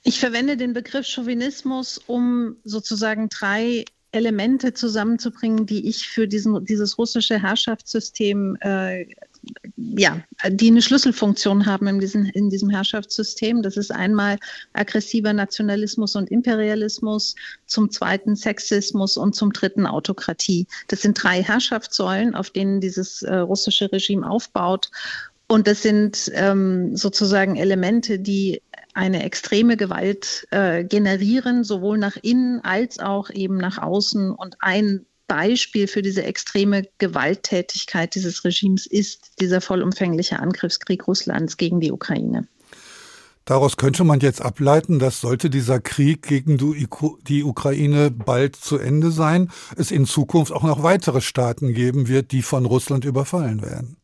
S10: Ich verwende den Begriff Chauvinismus, um sozusagen drei Elemente zusammenzubringen, die ich für diesen, dieses russische Herrschaftssystem äh, ja, die eine Schlüsselfunktion haben in diesem, in diesem Herrschaftssystem. Das ist einmal aggressiver Nationalismus und Imperialismus, zum zweiten Sexismus und zum dritten Autokratie. Das sind drei Herrschaftssäulen, auf denen dieses äh, russische Regime aufbaut. Und das sind ähm, sozusagen Elemente, die eine extreme Gewalt äh, generieren, sowohl nach innen als auch eben nach außen und ein Beispiel für diese extreme Gewalttätigkeit dieses Regimes ist dieser vollumfängliche Angriffskrieg Russlands gegen die Ukraine.
S2: Daraus könnte man jetzt ableiten, dass sollte dieser Krieg gegen die Ukraine bald zu Ende sein, es in Zukunft auch noch weitere Staaten geben wird, die von Russland überfallen werden.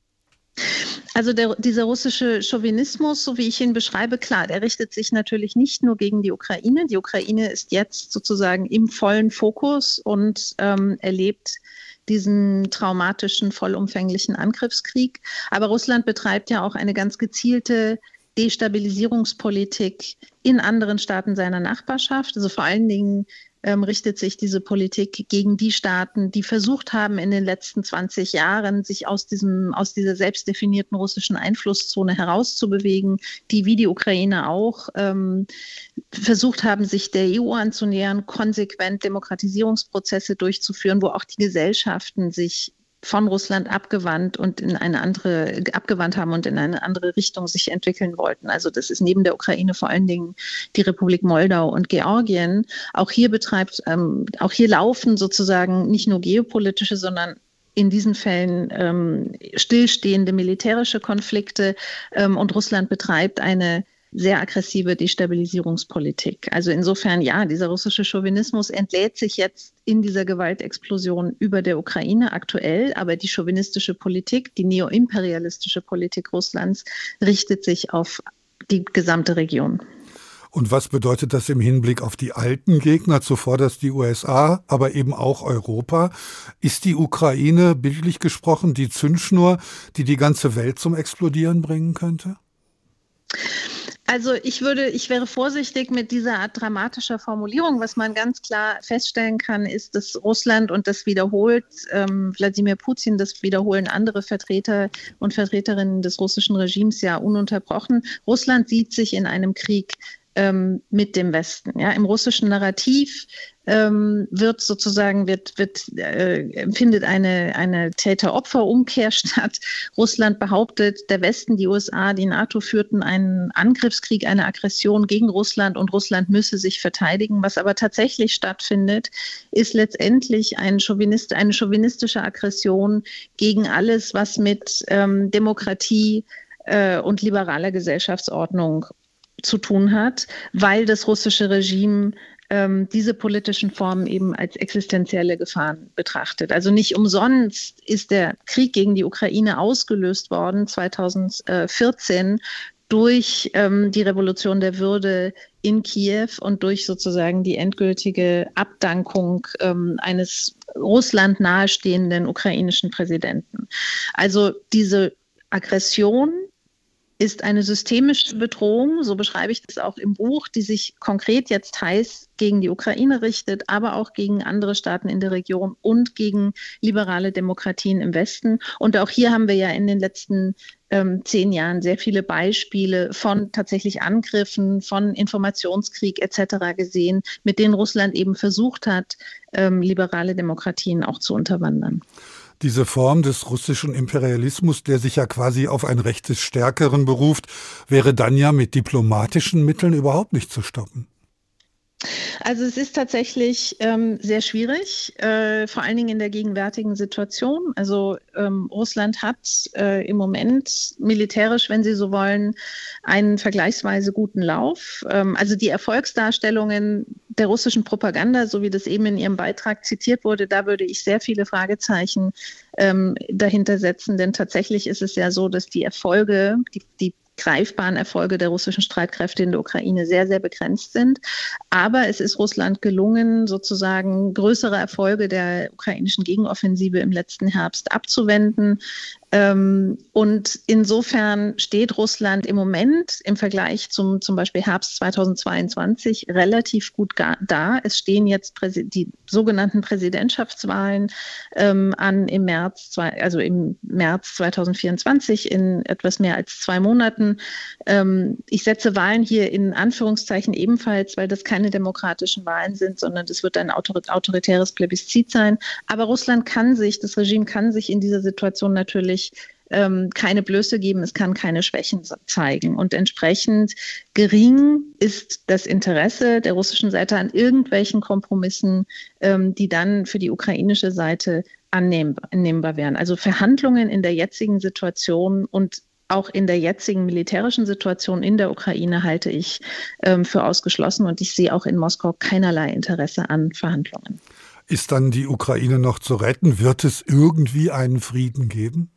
S10: Also der, dieser russische Chauvinismus, so wie ich ihn beschreibe, klar, der richtet sich natürlich nicht nur gegen die Ukraine. Die Ukraine ist jetzt sozusagen im vollen Fokus und ähm, erlebt diesen traumatischen, vollumfänglichen Angriffskrieg. Aber Russland betreibt ja auch eine ganz gezielte Destabilisierungspolitik in anderen Staaten seiner Nachbarschaft. Also vor allen Dingen ähm, richtet sich diese Politik gegen die Staaten, die versucht haben, in den letzten 20 Jahren sich aus, diesem, aus dieser selbstdefinierten russischen Einflusszone herauszubewegen, die wie die Ukraine auch ähm, versucht haben, sich der EU anzunähern, konsequent Demokratisierungsprozesse durchzuführen, wo auch die Gesellschaften sich von Russland abgewandt und in eine andere abgewandt haben und in eine andere Richtung sich entwickeln wollten. Also das ist neben der Ukraine vor allen Dingen die Republik Moldau und Georgien. Auch hier betreibt, ähm, auch hier laufen sozusagen nicht nur geopolitische, sondern in diesen Fällen ähm, stillstehende militärische Konflikte ähm, und Russland betreibt eine sehr aggressive Destabilisierungspolitik. Also insofern, ja, dieser russische Chauvinismus entlädt sich jetzt in dieser Gewaltexplosion über der Ukraine aktuell, aber die chauvinistische Politik, die neoimperialistische Politik Russlands richtet sich auf die gesamte Region.
S2: Und was bedeutet das im Hinblick auf die alten Gegner, zuvor das die USA, aber eben auch Europa? Ist die Ukraine, bildlich gesprochen, die Zündschnur, die die ganze Welt zum Explodieren bringen könnte?
S10: Also ich würde, ich wäre vorsichtig mit dieser Art dramatischer Formulierung. Was man ganz klar feststellen kann, ist, dass Russland und das wiederholt ähm, Wladimir Putin, das wiederholen andere Vertreter und Vertreterinnen des russischen Regimes ja ununterbrochen. Russland sieht sich in einem Krieg ähm, mit dem Westen. Ja, im russischen Narrativ ähm, wird sozusagen, wird, wird, äh, findet eine, eine Täter-Opfer-Umkehr statt. Russland behauptet, der Westen, die USA, die NATO führten einen Angriffskrieg, eine Aggression gegen Russland und Russland müsse sich verteidigen. Was aber tatsächlich stattfindet, ist letztendlich ein Chauvinist, eine chauvinistische Aggression gegen alles, was mit ähm, Demokratie äh, und liberaler Gesellschaftsordnung zu tun hat, weil das russische Regime ähm, diese politischen Formen eben als existenzielle Gefahren betrachtet. Also nicht umsonst ist der Krieg gegen die Ukraine ausgelöst worden 2014 durch ähm, die Revolution der Würde in Kiew und durch sozusagen die endgültige Abdankung ähm, eines Russland nahestehenden ukrainischen Präsidenten. Also diese Aggression ist eine systemische Bedrohung, so beschreibe ich das auch im Buch, die sich konkret jetzt heiß gegen die Ukraine richtet, aber auch gegen andere Staaten in der Region und gegen liberale Demokratien im Westen. Und auch hier haben wir ja in den letzten ähm, zehn Jahren sehr viele Beispiele von tatsächlich Angriffen, von Informationskrieg etc. gesehen, mit denen Russland eben versucht hat, ähm, liberale Demokratien auch zu unterwandern
S2: diese Form des russischen Imperialismus, der sich ja quasi auf ein Recht des Stärkeren beruft, wäre dann ja mit diplomatischen Mitteln überhaupt nicht zu stoppen.
S10: Also es ist tatsächlich ähm, sehr schwierig, äh, vor allen Dingen in der gegenwärtigen Situation. Also ähm, Russland hat äh, im Moment militärisch, wenn Sie so wollen, einen vergleichsweise guten Lauf. Ähm, also die Erfolgsdarstellungen der russischen Propaganda, so wie das eben in Ihrem Beitrag zitiert wurde, da würde ich sehr viele Fragezeichen ähm, dahinter setzen, denn tatsächlich ist es ja so, dass die Erfolge, die, die greifbaren Erfolge der russischen Streitkräfte in der Ukraine sehr, sehr begrenzt sind. Aber es ist Russland gelungen, sozusagen größere Erfolge der ukrainischen Gegenoffensive im letzten Herbst abzuwenden. Ähm, und insofern steht Russland im Moment im Vergleich zum zum Beispiel Herbst 2022 relativ gut da. Es stehen jetzt die sogenannten Präsidentschaftswahlen ähm, an im März, also im März 2024 in etwas mehr als zwei Monaten. Ähm, ich setze Wahlen hier in Anführungszeichen ebenfalls, weil das keine demokratischen Wahlen sind, sondern es wird ein autoritäres Plebiszit sein. Aber Russland kann sich, das Regime kann sich in dieser Situation natürlich ähm, keine Blöße geben, es kann keine Schwächen zeigen. Und entsprechend gering ist das Interesse der russischen Seite an irgendwelchen Kompromissen, ähm, die dann für die ukrainische Seite annehmbar wären. Also Verhandlungen in der jetzigen Situation und auch in der jetzigen militärischen Situation in der Ukraine halte ich ähm, für ausgeschlossen und ich sehe auch in Moskau keinerlei Interesse an Verhandlungen.
S2: Ist dann die Ukraine noch zu retten? Wird es irgendwie einen Frieden geben?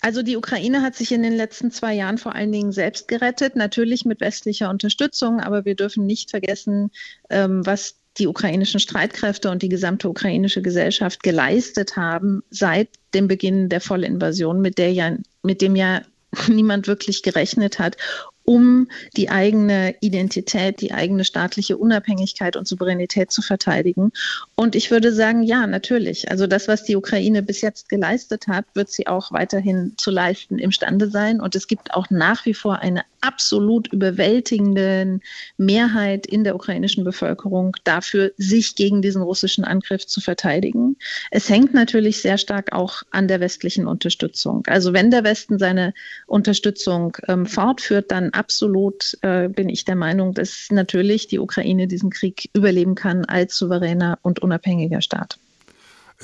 S10: Also die Ukraine hat sich in den letzten zwei Jahren vor allen Dingen selbst gerettet, natürlich mit westlicher Unterstützung, aber wir dürfen nicht vergessen, ähm, was die ukrainischen Streitkräfte und die gesamte ukrainische Gesellschaft geleistet haben seit dem Beginn der Vollinvasion, mit der ja, mit dem ja niemand wirklich gerechnet hat um die eigene Identität, die eigene staatliche Unabhängigkeit und Souveränität zu verteidigen. Und ich würde sagen, ja, natürlich. Also das, was die Ukraine bis jetzt geleistet hat, wird sie auch weiterhin zu leisten imstande sein. Und es gibt auch nach wie vor eine absolut überwältigende Mehrheit in der ukrainischen Bevölkerung dafür, sich gegen diesen russischen Angriff zu verteidigen. Es hängt natürlich sehr stark auch an der westlichen Unterstützung. Also wenn der Westen seine Unterstützung ähm, fortführt, dann absolut äh, bin ich der Meinung, dass natürlich die Ukraine diesen Krieg überleben kann als souveräner und unabhängiger Staat.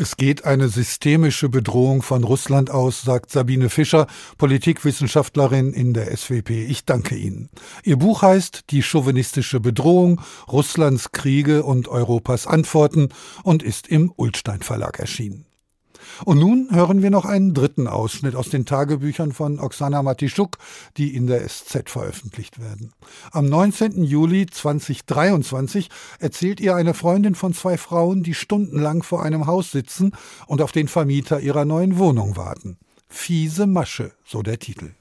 S2: Es geht eine systemische Bedrohung von Russland aus, sagt Sabine Fischer, Politikwissenschaftlerin in der SWP. Ich danke Ihnen. Ihr Buch heißt Die chauvinistische Bedrohung, Russlands Kriege und Europas Antworten und ist im Ulstein Verlag erschienen. Und nun hören wir noch einen dritten Ausschnitt aus den Tagebüchern von Oksana Matischuk, die in der SZ veröffentlicht werden. Am 19. Juli 2023 erzählt ihr eine Freundin von zwei Frauen, die stundenlang vor einem Haus sitzen und auf den Vermieter ihrer neuen Wohnung warten. Fiese Masche, so der Titel.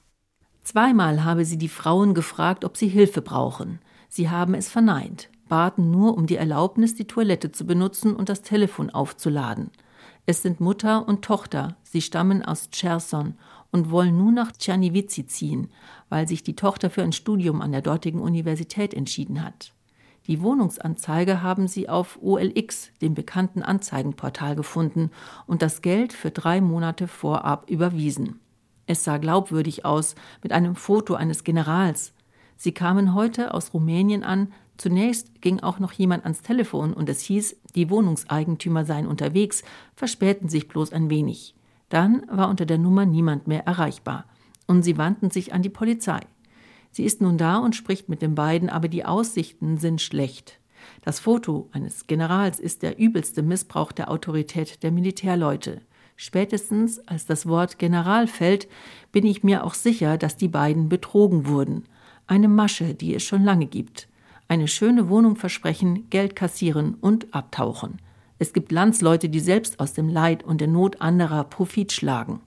S6: Zweimal habe sie die Frauen gefragt, ob sie Hilfe brauchen. Sie haben es verneint, baten nur um die Erlaubnis, die Toilette zu benutzen und das Telefon aufzuladen. Es sind Mutter und Tochter, sie stammen aus Cherson und wollen nun nach Czerniwice ziehen, weil sich die Tochter für ein Studium an der dortigen Universität entschieden hat. Die Wohnungsanzeige haben sie auf OLX, dem bekannten Anzeigenportal, gefunden und das Geld für drei Monate vorab überwiesen. Es sah glaubwürdig aus, mit einem Foto eines Generals. Sie kamen heute aus Rumänien an, Zunächst ging auch noch jemand ans Telefon und es hieß, die Wohnungseigentümer seien unterwegs, verspäten sich bloß ein wenig. Dann war unter der Nummer niemand mehr erreichbar. Und sie wandten sich an die Polizei. Sie ist nun da und spricht mit den beiden, aber die Aussichten sind schlecht. Das Foto eines Generals ist der übelste Missbrauch der Autorität der Militärleute. Spätestens als das Wort General fällt, bin ich mir auch sicher, dass die beiden betrogen wurden. Eine Masche, die es schon lange gibt eine schöne Wohnung versprechen, Geld kassieren und abtauchen. Es gibt Landsleute, die selbst aus dem Leid und der Not anderer Profit schlagen.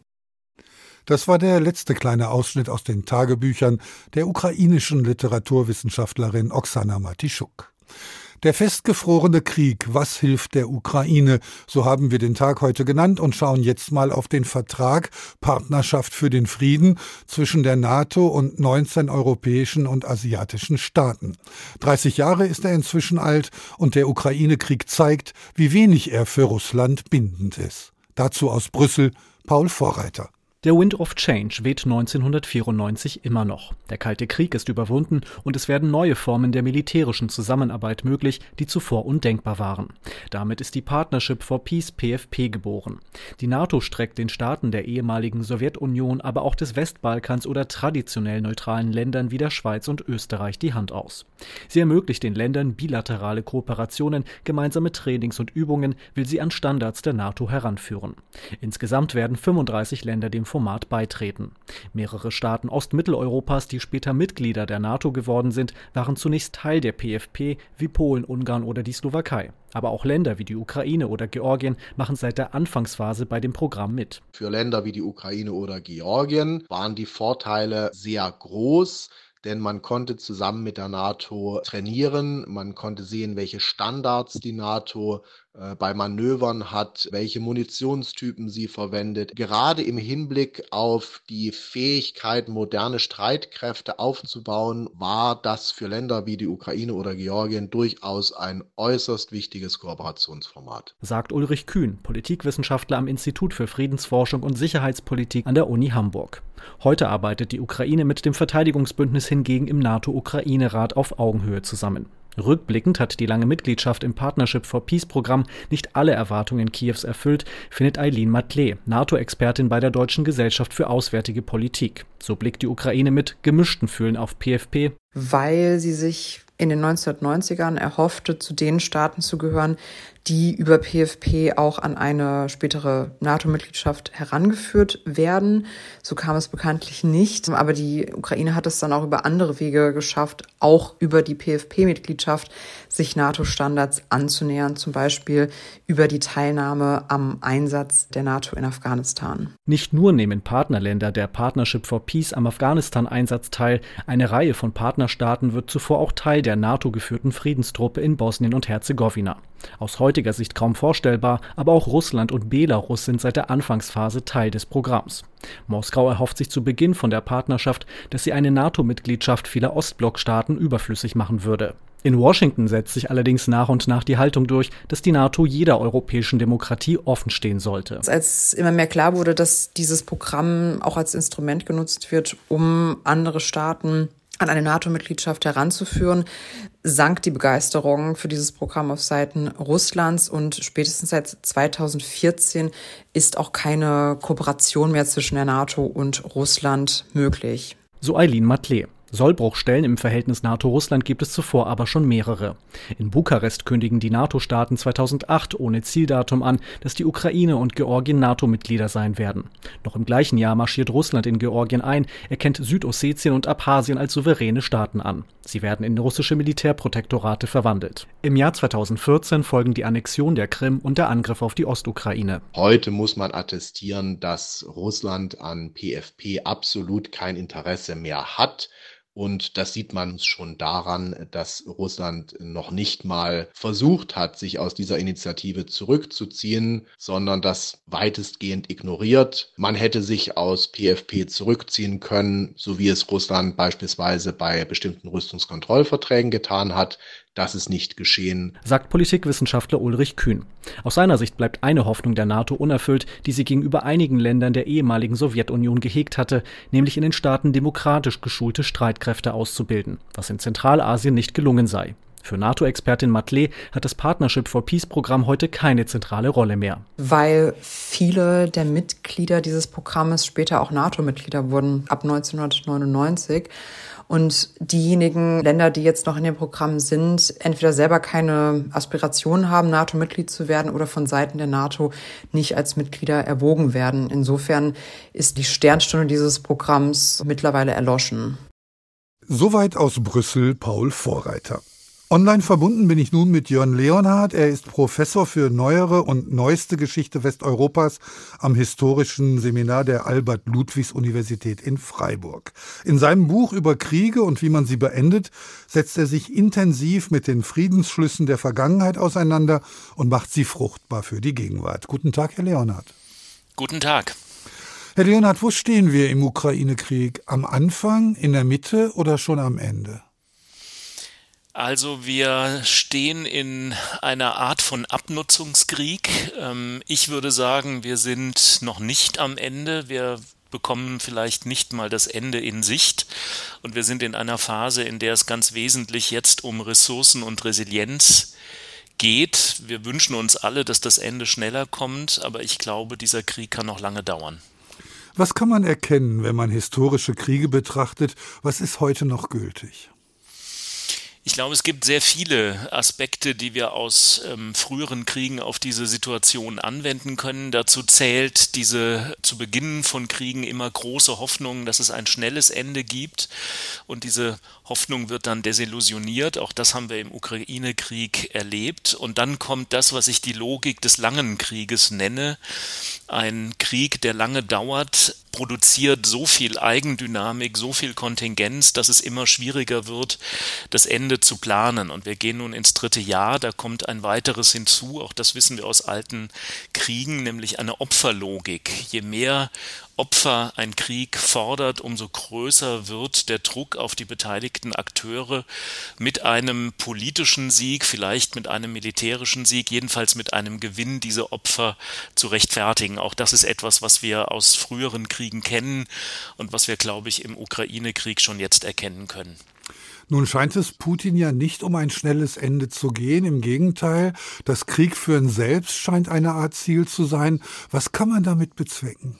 S2: Das war der letzte kleine Ausschnitt aus den Tagebüchern der ukrainischen Literaturwissenschaftlerin Oksana Matischuk. Der festgefrorene Krieg, was hilft der Ukraine? So haben wir den Tag heute genannt und schauen jetzt mal auf den Vertrag Partnerschaft für den Frieden zwischen der NATO und 19 europäischen und asiatischen Staaten. 30 Jahre ist er inzwischen alt und der Ukraine-Krieg zeigt, wie wenig er für Russland bindend ist. Dazu aus Brüssel Paul Vorreiter.
S11: Der Wind of Change weht 1994 immer noch. Der Kalte Krieg ist überwunden und es werden neue Formen der militärischen Zusammenarbeit möglich, die zuvor undenkbar waren. Damit ist die Partnership for Peace PFP geboren. Die NATO streckt den Staaten der ehemaligen Sowjetunion, aber auch des Westbalkans oder traditionell neutralen Ländern wie der Schweiz und Österreich die Hand aus. Sie ermöglicht den Ländern bilaterale Kooperationen, gemeinsame Trainings und Übungen, will sie an Standards der NATO heranführen. Insgesamt werden 35 Länder dem Format beitreten. Mehrere Staaten Ostmitteleuropas, die später Mitglieder der NATO geworden sind, waren zunächst Teil der PFP, wie Polen, Ungarn oder die Slowakei. Aber auch Länder wie die Ukraine oder Georgien machen seit der Anfangsphase bei dem Programm mit.
S12: Für Länder wie die Ukraine oder Georgien waren die Vorteile sehr groß denn man konnte zusammen mit der NATO trainieren, man konnte sehen, welche Standards die NATO bei Manövern hat, welche Munitionstypen sie verwendet. Gerade im Hinblick auf die Fähigkeit, moderne Streitkräfte aufzubauen, war das für Länder wie die Ukraine oder Georgien durchaus ein äußerst wichtiges Kooperationsformat.
S11: Sagt Ulrich Kühn, Politikwissenschaftler am Institut für Friedensforschung und Sicherheitspolitik an der Uni Hamburg. Heute arbeitet die Ukraine mit dem Verteidigungsbündnis hingegen im NATO-Ukraine-Rat auf Augenhöhe zusammen. Rückblickend hat die lange Mitgliedschaft im Partnership for Peace Programm nicht alle Erwartungen Kiews erfüllt, findet Eileen Matlé, NATO-Expertin bei der Deutschen Gesellschaft für Auswärtige Politik. So blickt die Ukraine mit gemischten Fühlen auf PFP.
S13: Weil sie sich in den 1990ern erhoffte, zu den Staaten zu gehören, die über PFP auch an eine spätere NATO-Mitgliedschaft herangeführt werden. So kam es bekanntlich nicht. Aber die Ukraine hat es dann auch über andere Wege geschafft, auch über die PFP-Mitgliedschaft sich NATO-Standards anzunähern, zum Beispiel über die Teilnahme am Einsatz der NATO in Afghanistan.
S11: Nicht nur nehmen Partnerländer der Partnership for Peace am Afghanistan-Einsatz teil, eine Reihe von Partnerstaaten wird zuvor auch Teil der NATO-geführten Friedenstruppe in Bosnien und Herzegowina. Aus heutiger Sicht kaum vorstellbar, aber auch Russland und Belarus sind seit der Anfangsphase Teil des Programms. Moskau erhofft sich zu Beginn von der Partnerschaft, dass sie eine NATO-Mitgliedschaft vieler Ostblockstaaten überflüssig machen würde. In Washington setzt sich allerdings nach und nach die Haltung durch, dass die NATO jeder europäischen Demokratie offenstehen sollte.
S13: Als immer mehr klar wurde, dass dieses Programm auch als Instrument genutzt wird, um andere Staaten an eine NATO-Mitgliedschaft heranzuführen, sank die Begeisterung für dieses Programm auf Seiten Russlands und spätestens seit 2014 ist auch keine Kooperation mehr zwischen der NATO und Russland möglich.
S11: So Eileen Matlé. Sollbruchstellen im Verhältnis NATO-Russland gibt es zuvor aber schon mehrere. In Bukarest kündigen die NATO-Staaten 2008 ohne Zieldatum an, dass die Ukraine und Georgien NATO-Mitglieder sein werden. Noch im gleichen Jahr marschiert Russland in Georgien ein, erkennt Südossetien und Abchasien als souveräne Staaten an. Sie werden in russische Militärprotektorate verwandelt. Im Jahr 2014 folgen die Annexion der Krim und der Angriff auf die Ostukraine.
S12: Heute muss man attestieren, dass Russland an PFP absolut kein Interesse mehr hat. Und das sieht man schon daran, dass Russland noch nicht mal versucht hat, sich aus dieser Initiative zurückzuziehen, sondern das weitestgehend ignoriert. Man hätte sich aus PFP zurückziehen können, so wie es Russland beispielsweise bei bestimmten Rüstungskontrollverträgen getan hat. Das ist nicht geschehen,
S11: sagt Politikwissenschaftler Ulrich Kühn. Aus seiner Sicht bleibt eine Hoffnung der NATO unerfüllt, die sie gegenüber einigen Ländern der ehemaligen Sowjetunion gehegt hatte, nämlich in den Staaten demokratisch geschulte Streitkräfte auszubilden, was in Zentralasien nicht gelungen sei. Für NATO-Expertin Matlé hat das Partnership for Peace-Programm heute keine zentrale Rolle mehr.
S13: Weil viele der Mitglieder dieses Programmes später auch NATO-Mitglieder wurden, ab 1999. Und diejenigen Länder, die jetzt noch in dem Programm sind, entweder selber keine Aspirationen haben, NATO-Mitglied zu werden oder von Seiten der NATO nicht als Mitglieder erwogen werden. Insofern ist die Sternstunde dieses Programms mittlerweile erloschen.
S2: Soweit aus Brüssel Paul Vorreiter. Online verbunden bin ich nun mit Jörn Leonhardt. Er ist Professor für neuere und neueste Geschichte Westeuropas am historischen Seminar der Albert-Ludwigs-Universität in Freiburg. In seinem Buch über Kriege und wie man sie beendet, setzt er sich intensiv mit den Friedensschlüssen der Vergangenheit auseinander und macht sie fruchtbar für die Gegenwart. Guten Tag, Herr Leonhardt.
S14: Guten Tag.
S2: Herr Leonhardt, wo stehen wir im Ukraine-Krieg? Am Anfang, in der Mitte oder schon am Ende?
S14: Also wir stehen in einer Art von Abnutzungskrieg. Ähm, ich würde sagen, wir sind noch nicht am Ende. Wir bekommen vielleicht nicht mal das Ende in Sicht. Und wir sind in einer Phase, in der es ganz wesentlich jetzt um Ressourcen und Resilienz geht. Wir wünschen uns alle, dass das Ende schneller kommt, aber ich glaube, dieser Krieg kann noch lange dauern.
S2: Was kann man erkennen, wenn man historische Kriege betrachtet? Was ist heute noch gültig?
S14: Ich glaube, es gibt sehr viele Aspekte, die wir aus ähm, früheren Kriegen auf diese Situation anwenden können. Dazu zählt diese zu Beginn von Kriegen immer große Hoffnung, dass es ein schnelles Ende gibt. Und diese Hoffnung wird dann desillusioniert. Auch das haben wir im Ukraine-Krieg erlebt. Und dann kommt das, was ich die Logik des langen Krieges nenne. Ein Krieg, der lange dauert, produziert so viel Eigendynamik, so viel Kontingenz, dass es immer schwieriger wird, das Ende zu planen. Und wir gehen nun ins dritte Jahr, da kommt ein weiteres hinzu, auch das wissen wir aus alten Kriegen, nämlich eine Opferlogik. Je mehr Opfer ein Krieg fordert, umso größer wird der Druck auf die beteiligten Akteure mit einem politischen Sieg, vielleicht mit einem militärischen Sieg, jedenfalls mit einem Gewinn diese Opfer zu rechtfertigen. Auch das ist etwas, was wir aus früheren Kriegen kennen und was wir, glaube ich, im Ukraine-Krieg schon jetzt erkennen können.
S2: Nun scheint es Putin ja nicht um ein schnelles Ende zu gehen. Im Gegenteil, das Kriegführen selbst scheint eine Art Ziel zu sein. Was kann man damit bezwecken?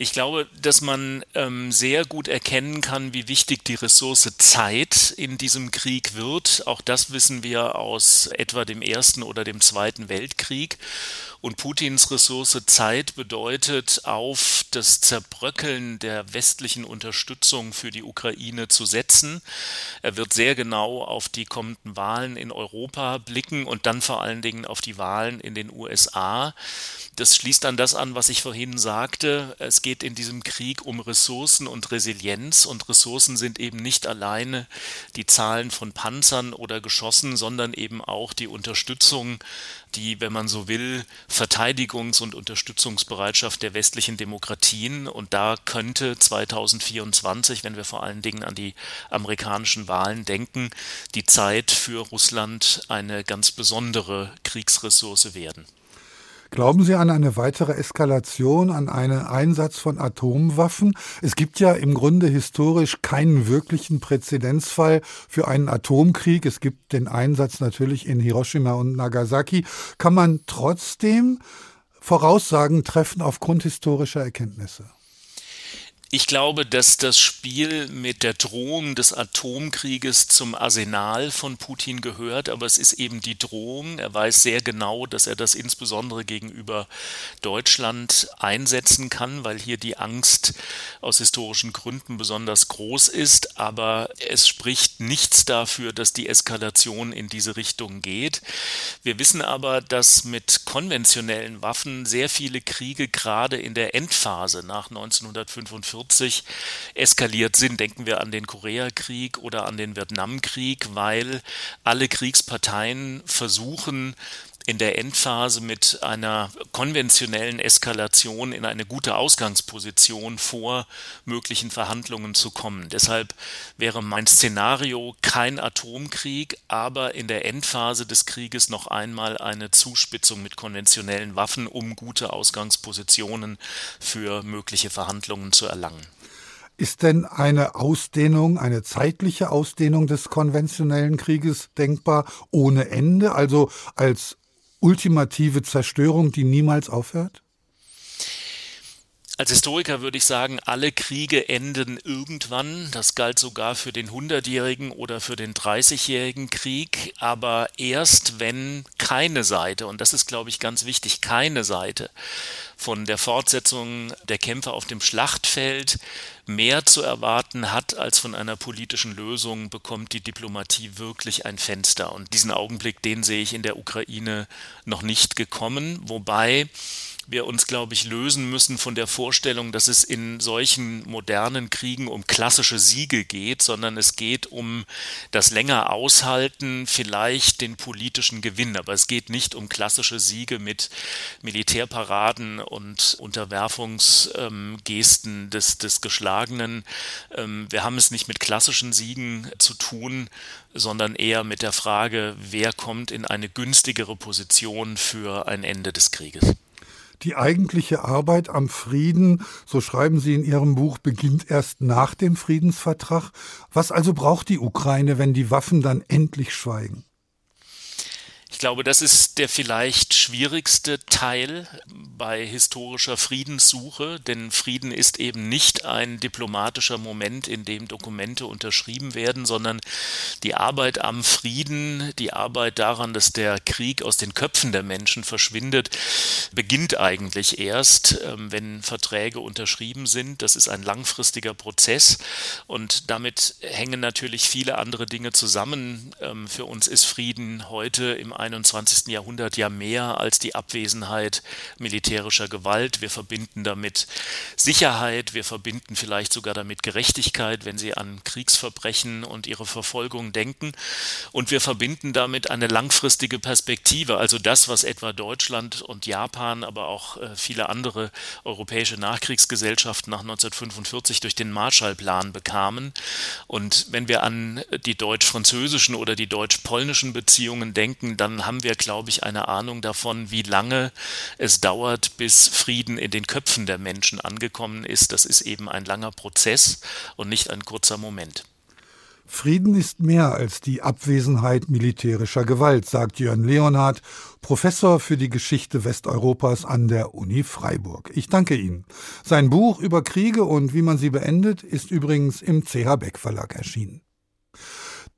S14: Ich glaube, dass man ähm, sehr gut erkennen kann, wie wichtig die Ressource Zeit in diesem Krieg wird. Auch das wissen wir aus etwa dem Ersten oder dem Zweiten Weltkrieg. Und Putins Ressource Zeit bedeutet, auf das Zerbröckeln der westlichen Unterstützung für die Ukraine zu setzen. Er wird sehr genau auf die kommenden Wahlen in Europa blicken und dann vor allen Dingen auf die Wahlen in den USA. Das schließt an das an, was ich vorhin sagte. Es geht in diesem Krieg um Ressourcen und Resilienz und Ressourcen sind eben nicht alleine die Zahlen von Panzern oder Geschossen, sondern eben auch die Unterstützung die, wenn man so will, Verteidigungs- und Unterstützungsbereitschaft der westlichen Demokratien. Und da könnte 2024, wenn wir vor allen Dingen an die amerikanischen Wahlen denken, die Zeit für Russland eine ganz besondere Kriegsressource werden.
S2: Glauben Sie an eine weitere Eskalation, an einen Einsatz von Atomwaffen? Es gibt ja im Grunde historisch keinen wirklichen Präzedenzfall für einen Atomkrieg. Es gibt den Einsatz natürlich in Hiroshima und Nagasaki. Kann man trotzdem Voraussagen treffen aufgrund historischer Erkenntnisse?
S14: Ich glaube, dass das Spiel mit der Drohung des Atomkrieges zum Arsenal von Putin gehört, aber es ist eben die Drohung. Er weiß sehr genau, dass er das insbesondere gegenüber Deutschland einsetzen kann, weil hier die Angst aus historischen Gründen besonders groß ist, aber es spricht nichts dafür, dass die Eskalation in diese Richtung geht. Wir wissen aber, dass mit konventionellen Waffen sehr viele Kriege gerade in der Endphase nach 1945 1945 eskaliert sind. Denken wir an den Koreakrieg oder an den Vietnamkrieg, weil alle Kriegsparteien versuchen, in der Endphase mit einer konventionellen Eskalation in eine gute Ausgangsposition vor möglichen Verhandlungen zu kommen. Deshalb wäre mein Szenario kein Atomkrieg, aber in der Endphase des Krieges noch einmal eine Zuspitzung mit konventionellen Waffen, um gute Ausgangspositionen für mögliche Verhandlungen zu erlangen.
S2: Ist denn eine Ausdehnung, eine zeitliche Ausdehnung des konventionellen Krieges denkbar ohne Ende, also als ultimative Zerstörung, die niemals aufhört?
S14: Als Historiker würde ich sagen, alle Kriege enden irgendwann. Das galt sogar für den Hundertjährigen oder für den Dreißigjährigen Krieg. Aber erst wenn keine Seite, und das ist, glaube ich, ganz wichtig, keine Seite von der Fortsetzung der Kämpfe auf dem Schlachtfeld mehr zu erwarten hat als von einer politischen Lösung, bekommt die Diplomatie wirklich ein Fenster. Und diesen Augenblick, den sehe ich in der Ukraine noch nicht gekommen, wobei wir uns, glaube ich, lösen müssen von der Vorstellung, dass es in solchen modernen Kriegen um klassische Siege geht, sondern es geht um das länger aushalten, vielleicht den politischen Gewinn. Aber es geht nicht um klassische Siege mit Militärparaden und Unterwerfungsgesten des, des Geschlagenen. Ähm, wir haben es nicht mit klassischen Siegen zu tun, sondern eher mit der Frage, wer kommt in eine günstigere Position für ein Ende des Krieges.
S2: Die eigentliche Arbeit am Frieden, so schreiben Sie in Ihrem Buch, beginnt erst nach dem Friedensvertrag. Was also braucht die Ukraine, wenn die Waffen dann endlich schweigen?
S14: Ich glaube, das ist der vielleicht schwierigste Teil bei historischer Friedenssuche, denn Frieden ist eben nicht ein diplomatischer Moment, in dem Dokumente unterschrieben werden, sondern die Arbeit am Frieden, die Arbeit daran, dass der Krieg aus den Köpfen der Menschen verschwindet, beginnt eigentlich erst, ähm, wenn Verträge unterschrieben sind. Das ist ein langfristiger Prozess und damit hängen natürlich viele andere Dinge zusammen. Ähm, für uns ist Frieden heute im 21. Jahrhundert ja mehr als die Abwesenheit militärischer Gewalt. Wir verbinden damit Sicherheit, wir verbinden vielleicht sogar damit Gerechtigkeit, wenn Sie an Kriegsverbrechen und ihre Verfolgung denken. Und wir verbinden damit eine langfristige Perspektive, also das, was etwa Deutschland und Japan, aber auch äh, viele andere europäische Nachkriegsgesellschaften nach 1945 durch den Marshallplan bekamen. Und wenn wir an die deutsch-französischen oder die deutsch-polnischen Beziehungen denken, dann haben wir, glaube ich, eine Ahnung davon, wie lange es dauert, bis Frieden in den Köpfen der Menschen angekommen ist. Das ist eben ein langer Prozess und nicht ein kurzer Moment.
S2: Frieden ist mehr als die Abwesenheit militärischer Gewalt, sagt Jörn Leonhardt, Professor für die Geschichte Westeuropas an der Uni Freiburg. Ich danke Ihnen. Sein Buch über Kriege und wie man sie beendet ist übrigens im CH Beck Verlag erschienen.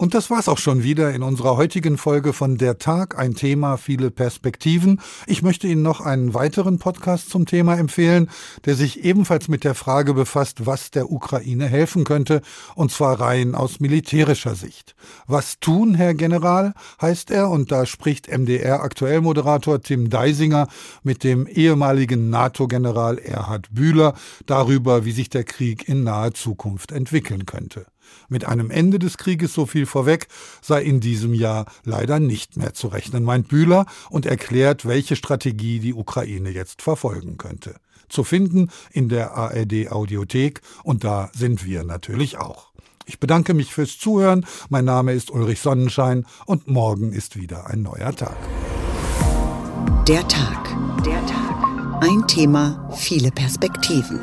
S2: Und das war's auch schon wieder in unserer heutigen Folge von Der Tag, ein Thema, viele Perspektiven. Ich möchte Ihnen noch einen weiteren Podcast zum Thema empfehlen, der sich ebenfalls mit der Frage befasst, was der Ukraine helfen könnte, und zwar rein aus militärischer Sicht. Was tun, Herr General, heißt er, und da spricht MDR-Aktuellmoderator Tim Deisinger mit dem ehemaligen NATO-General Erhard Bühler darüber, wie sich der Krieg in naher Zukunft entwickeln könnte. Mit einem Ende des Krieges, so viel vorweg, sei in diesem Jahr leider nicht mehr zu rechnen, meint Bühler und erklärt, welche Strategie die Ukraine jetzt verfolgen könnte. Zu finden in der ARD Audiothek und da sind wir natürlich auch. Ich bedanke mich fürs Zuhören. Mein Name ist Ulrich Sonnenschein und morgen ist wieder ein neuer Tag.
S1: Der Tag. Der Tag. Ein Thema, viele Perspektiven.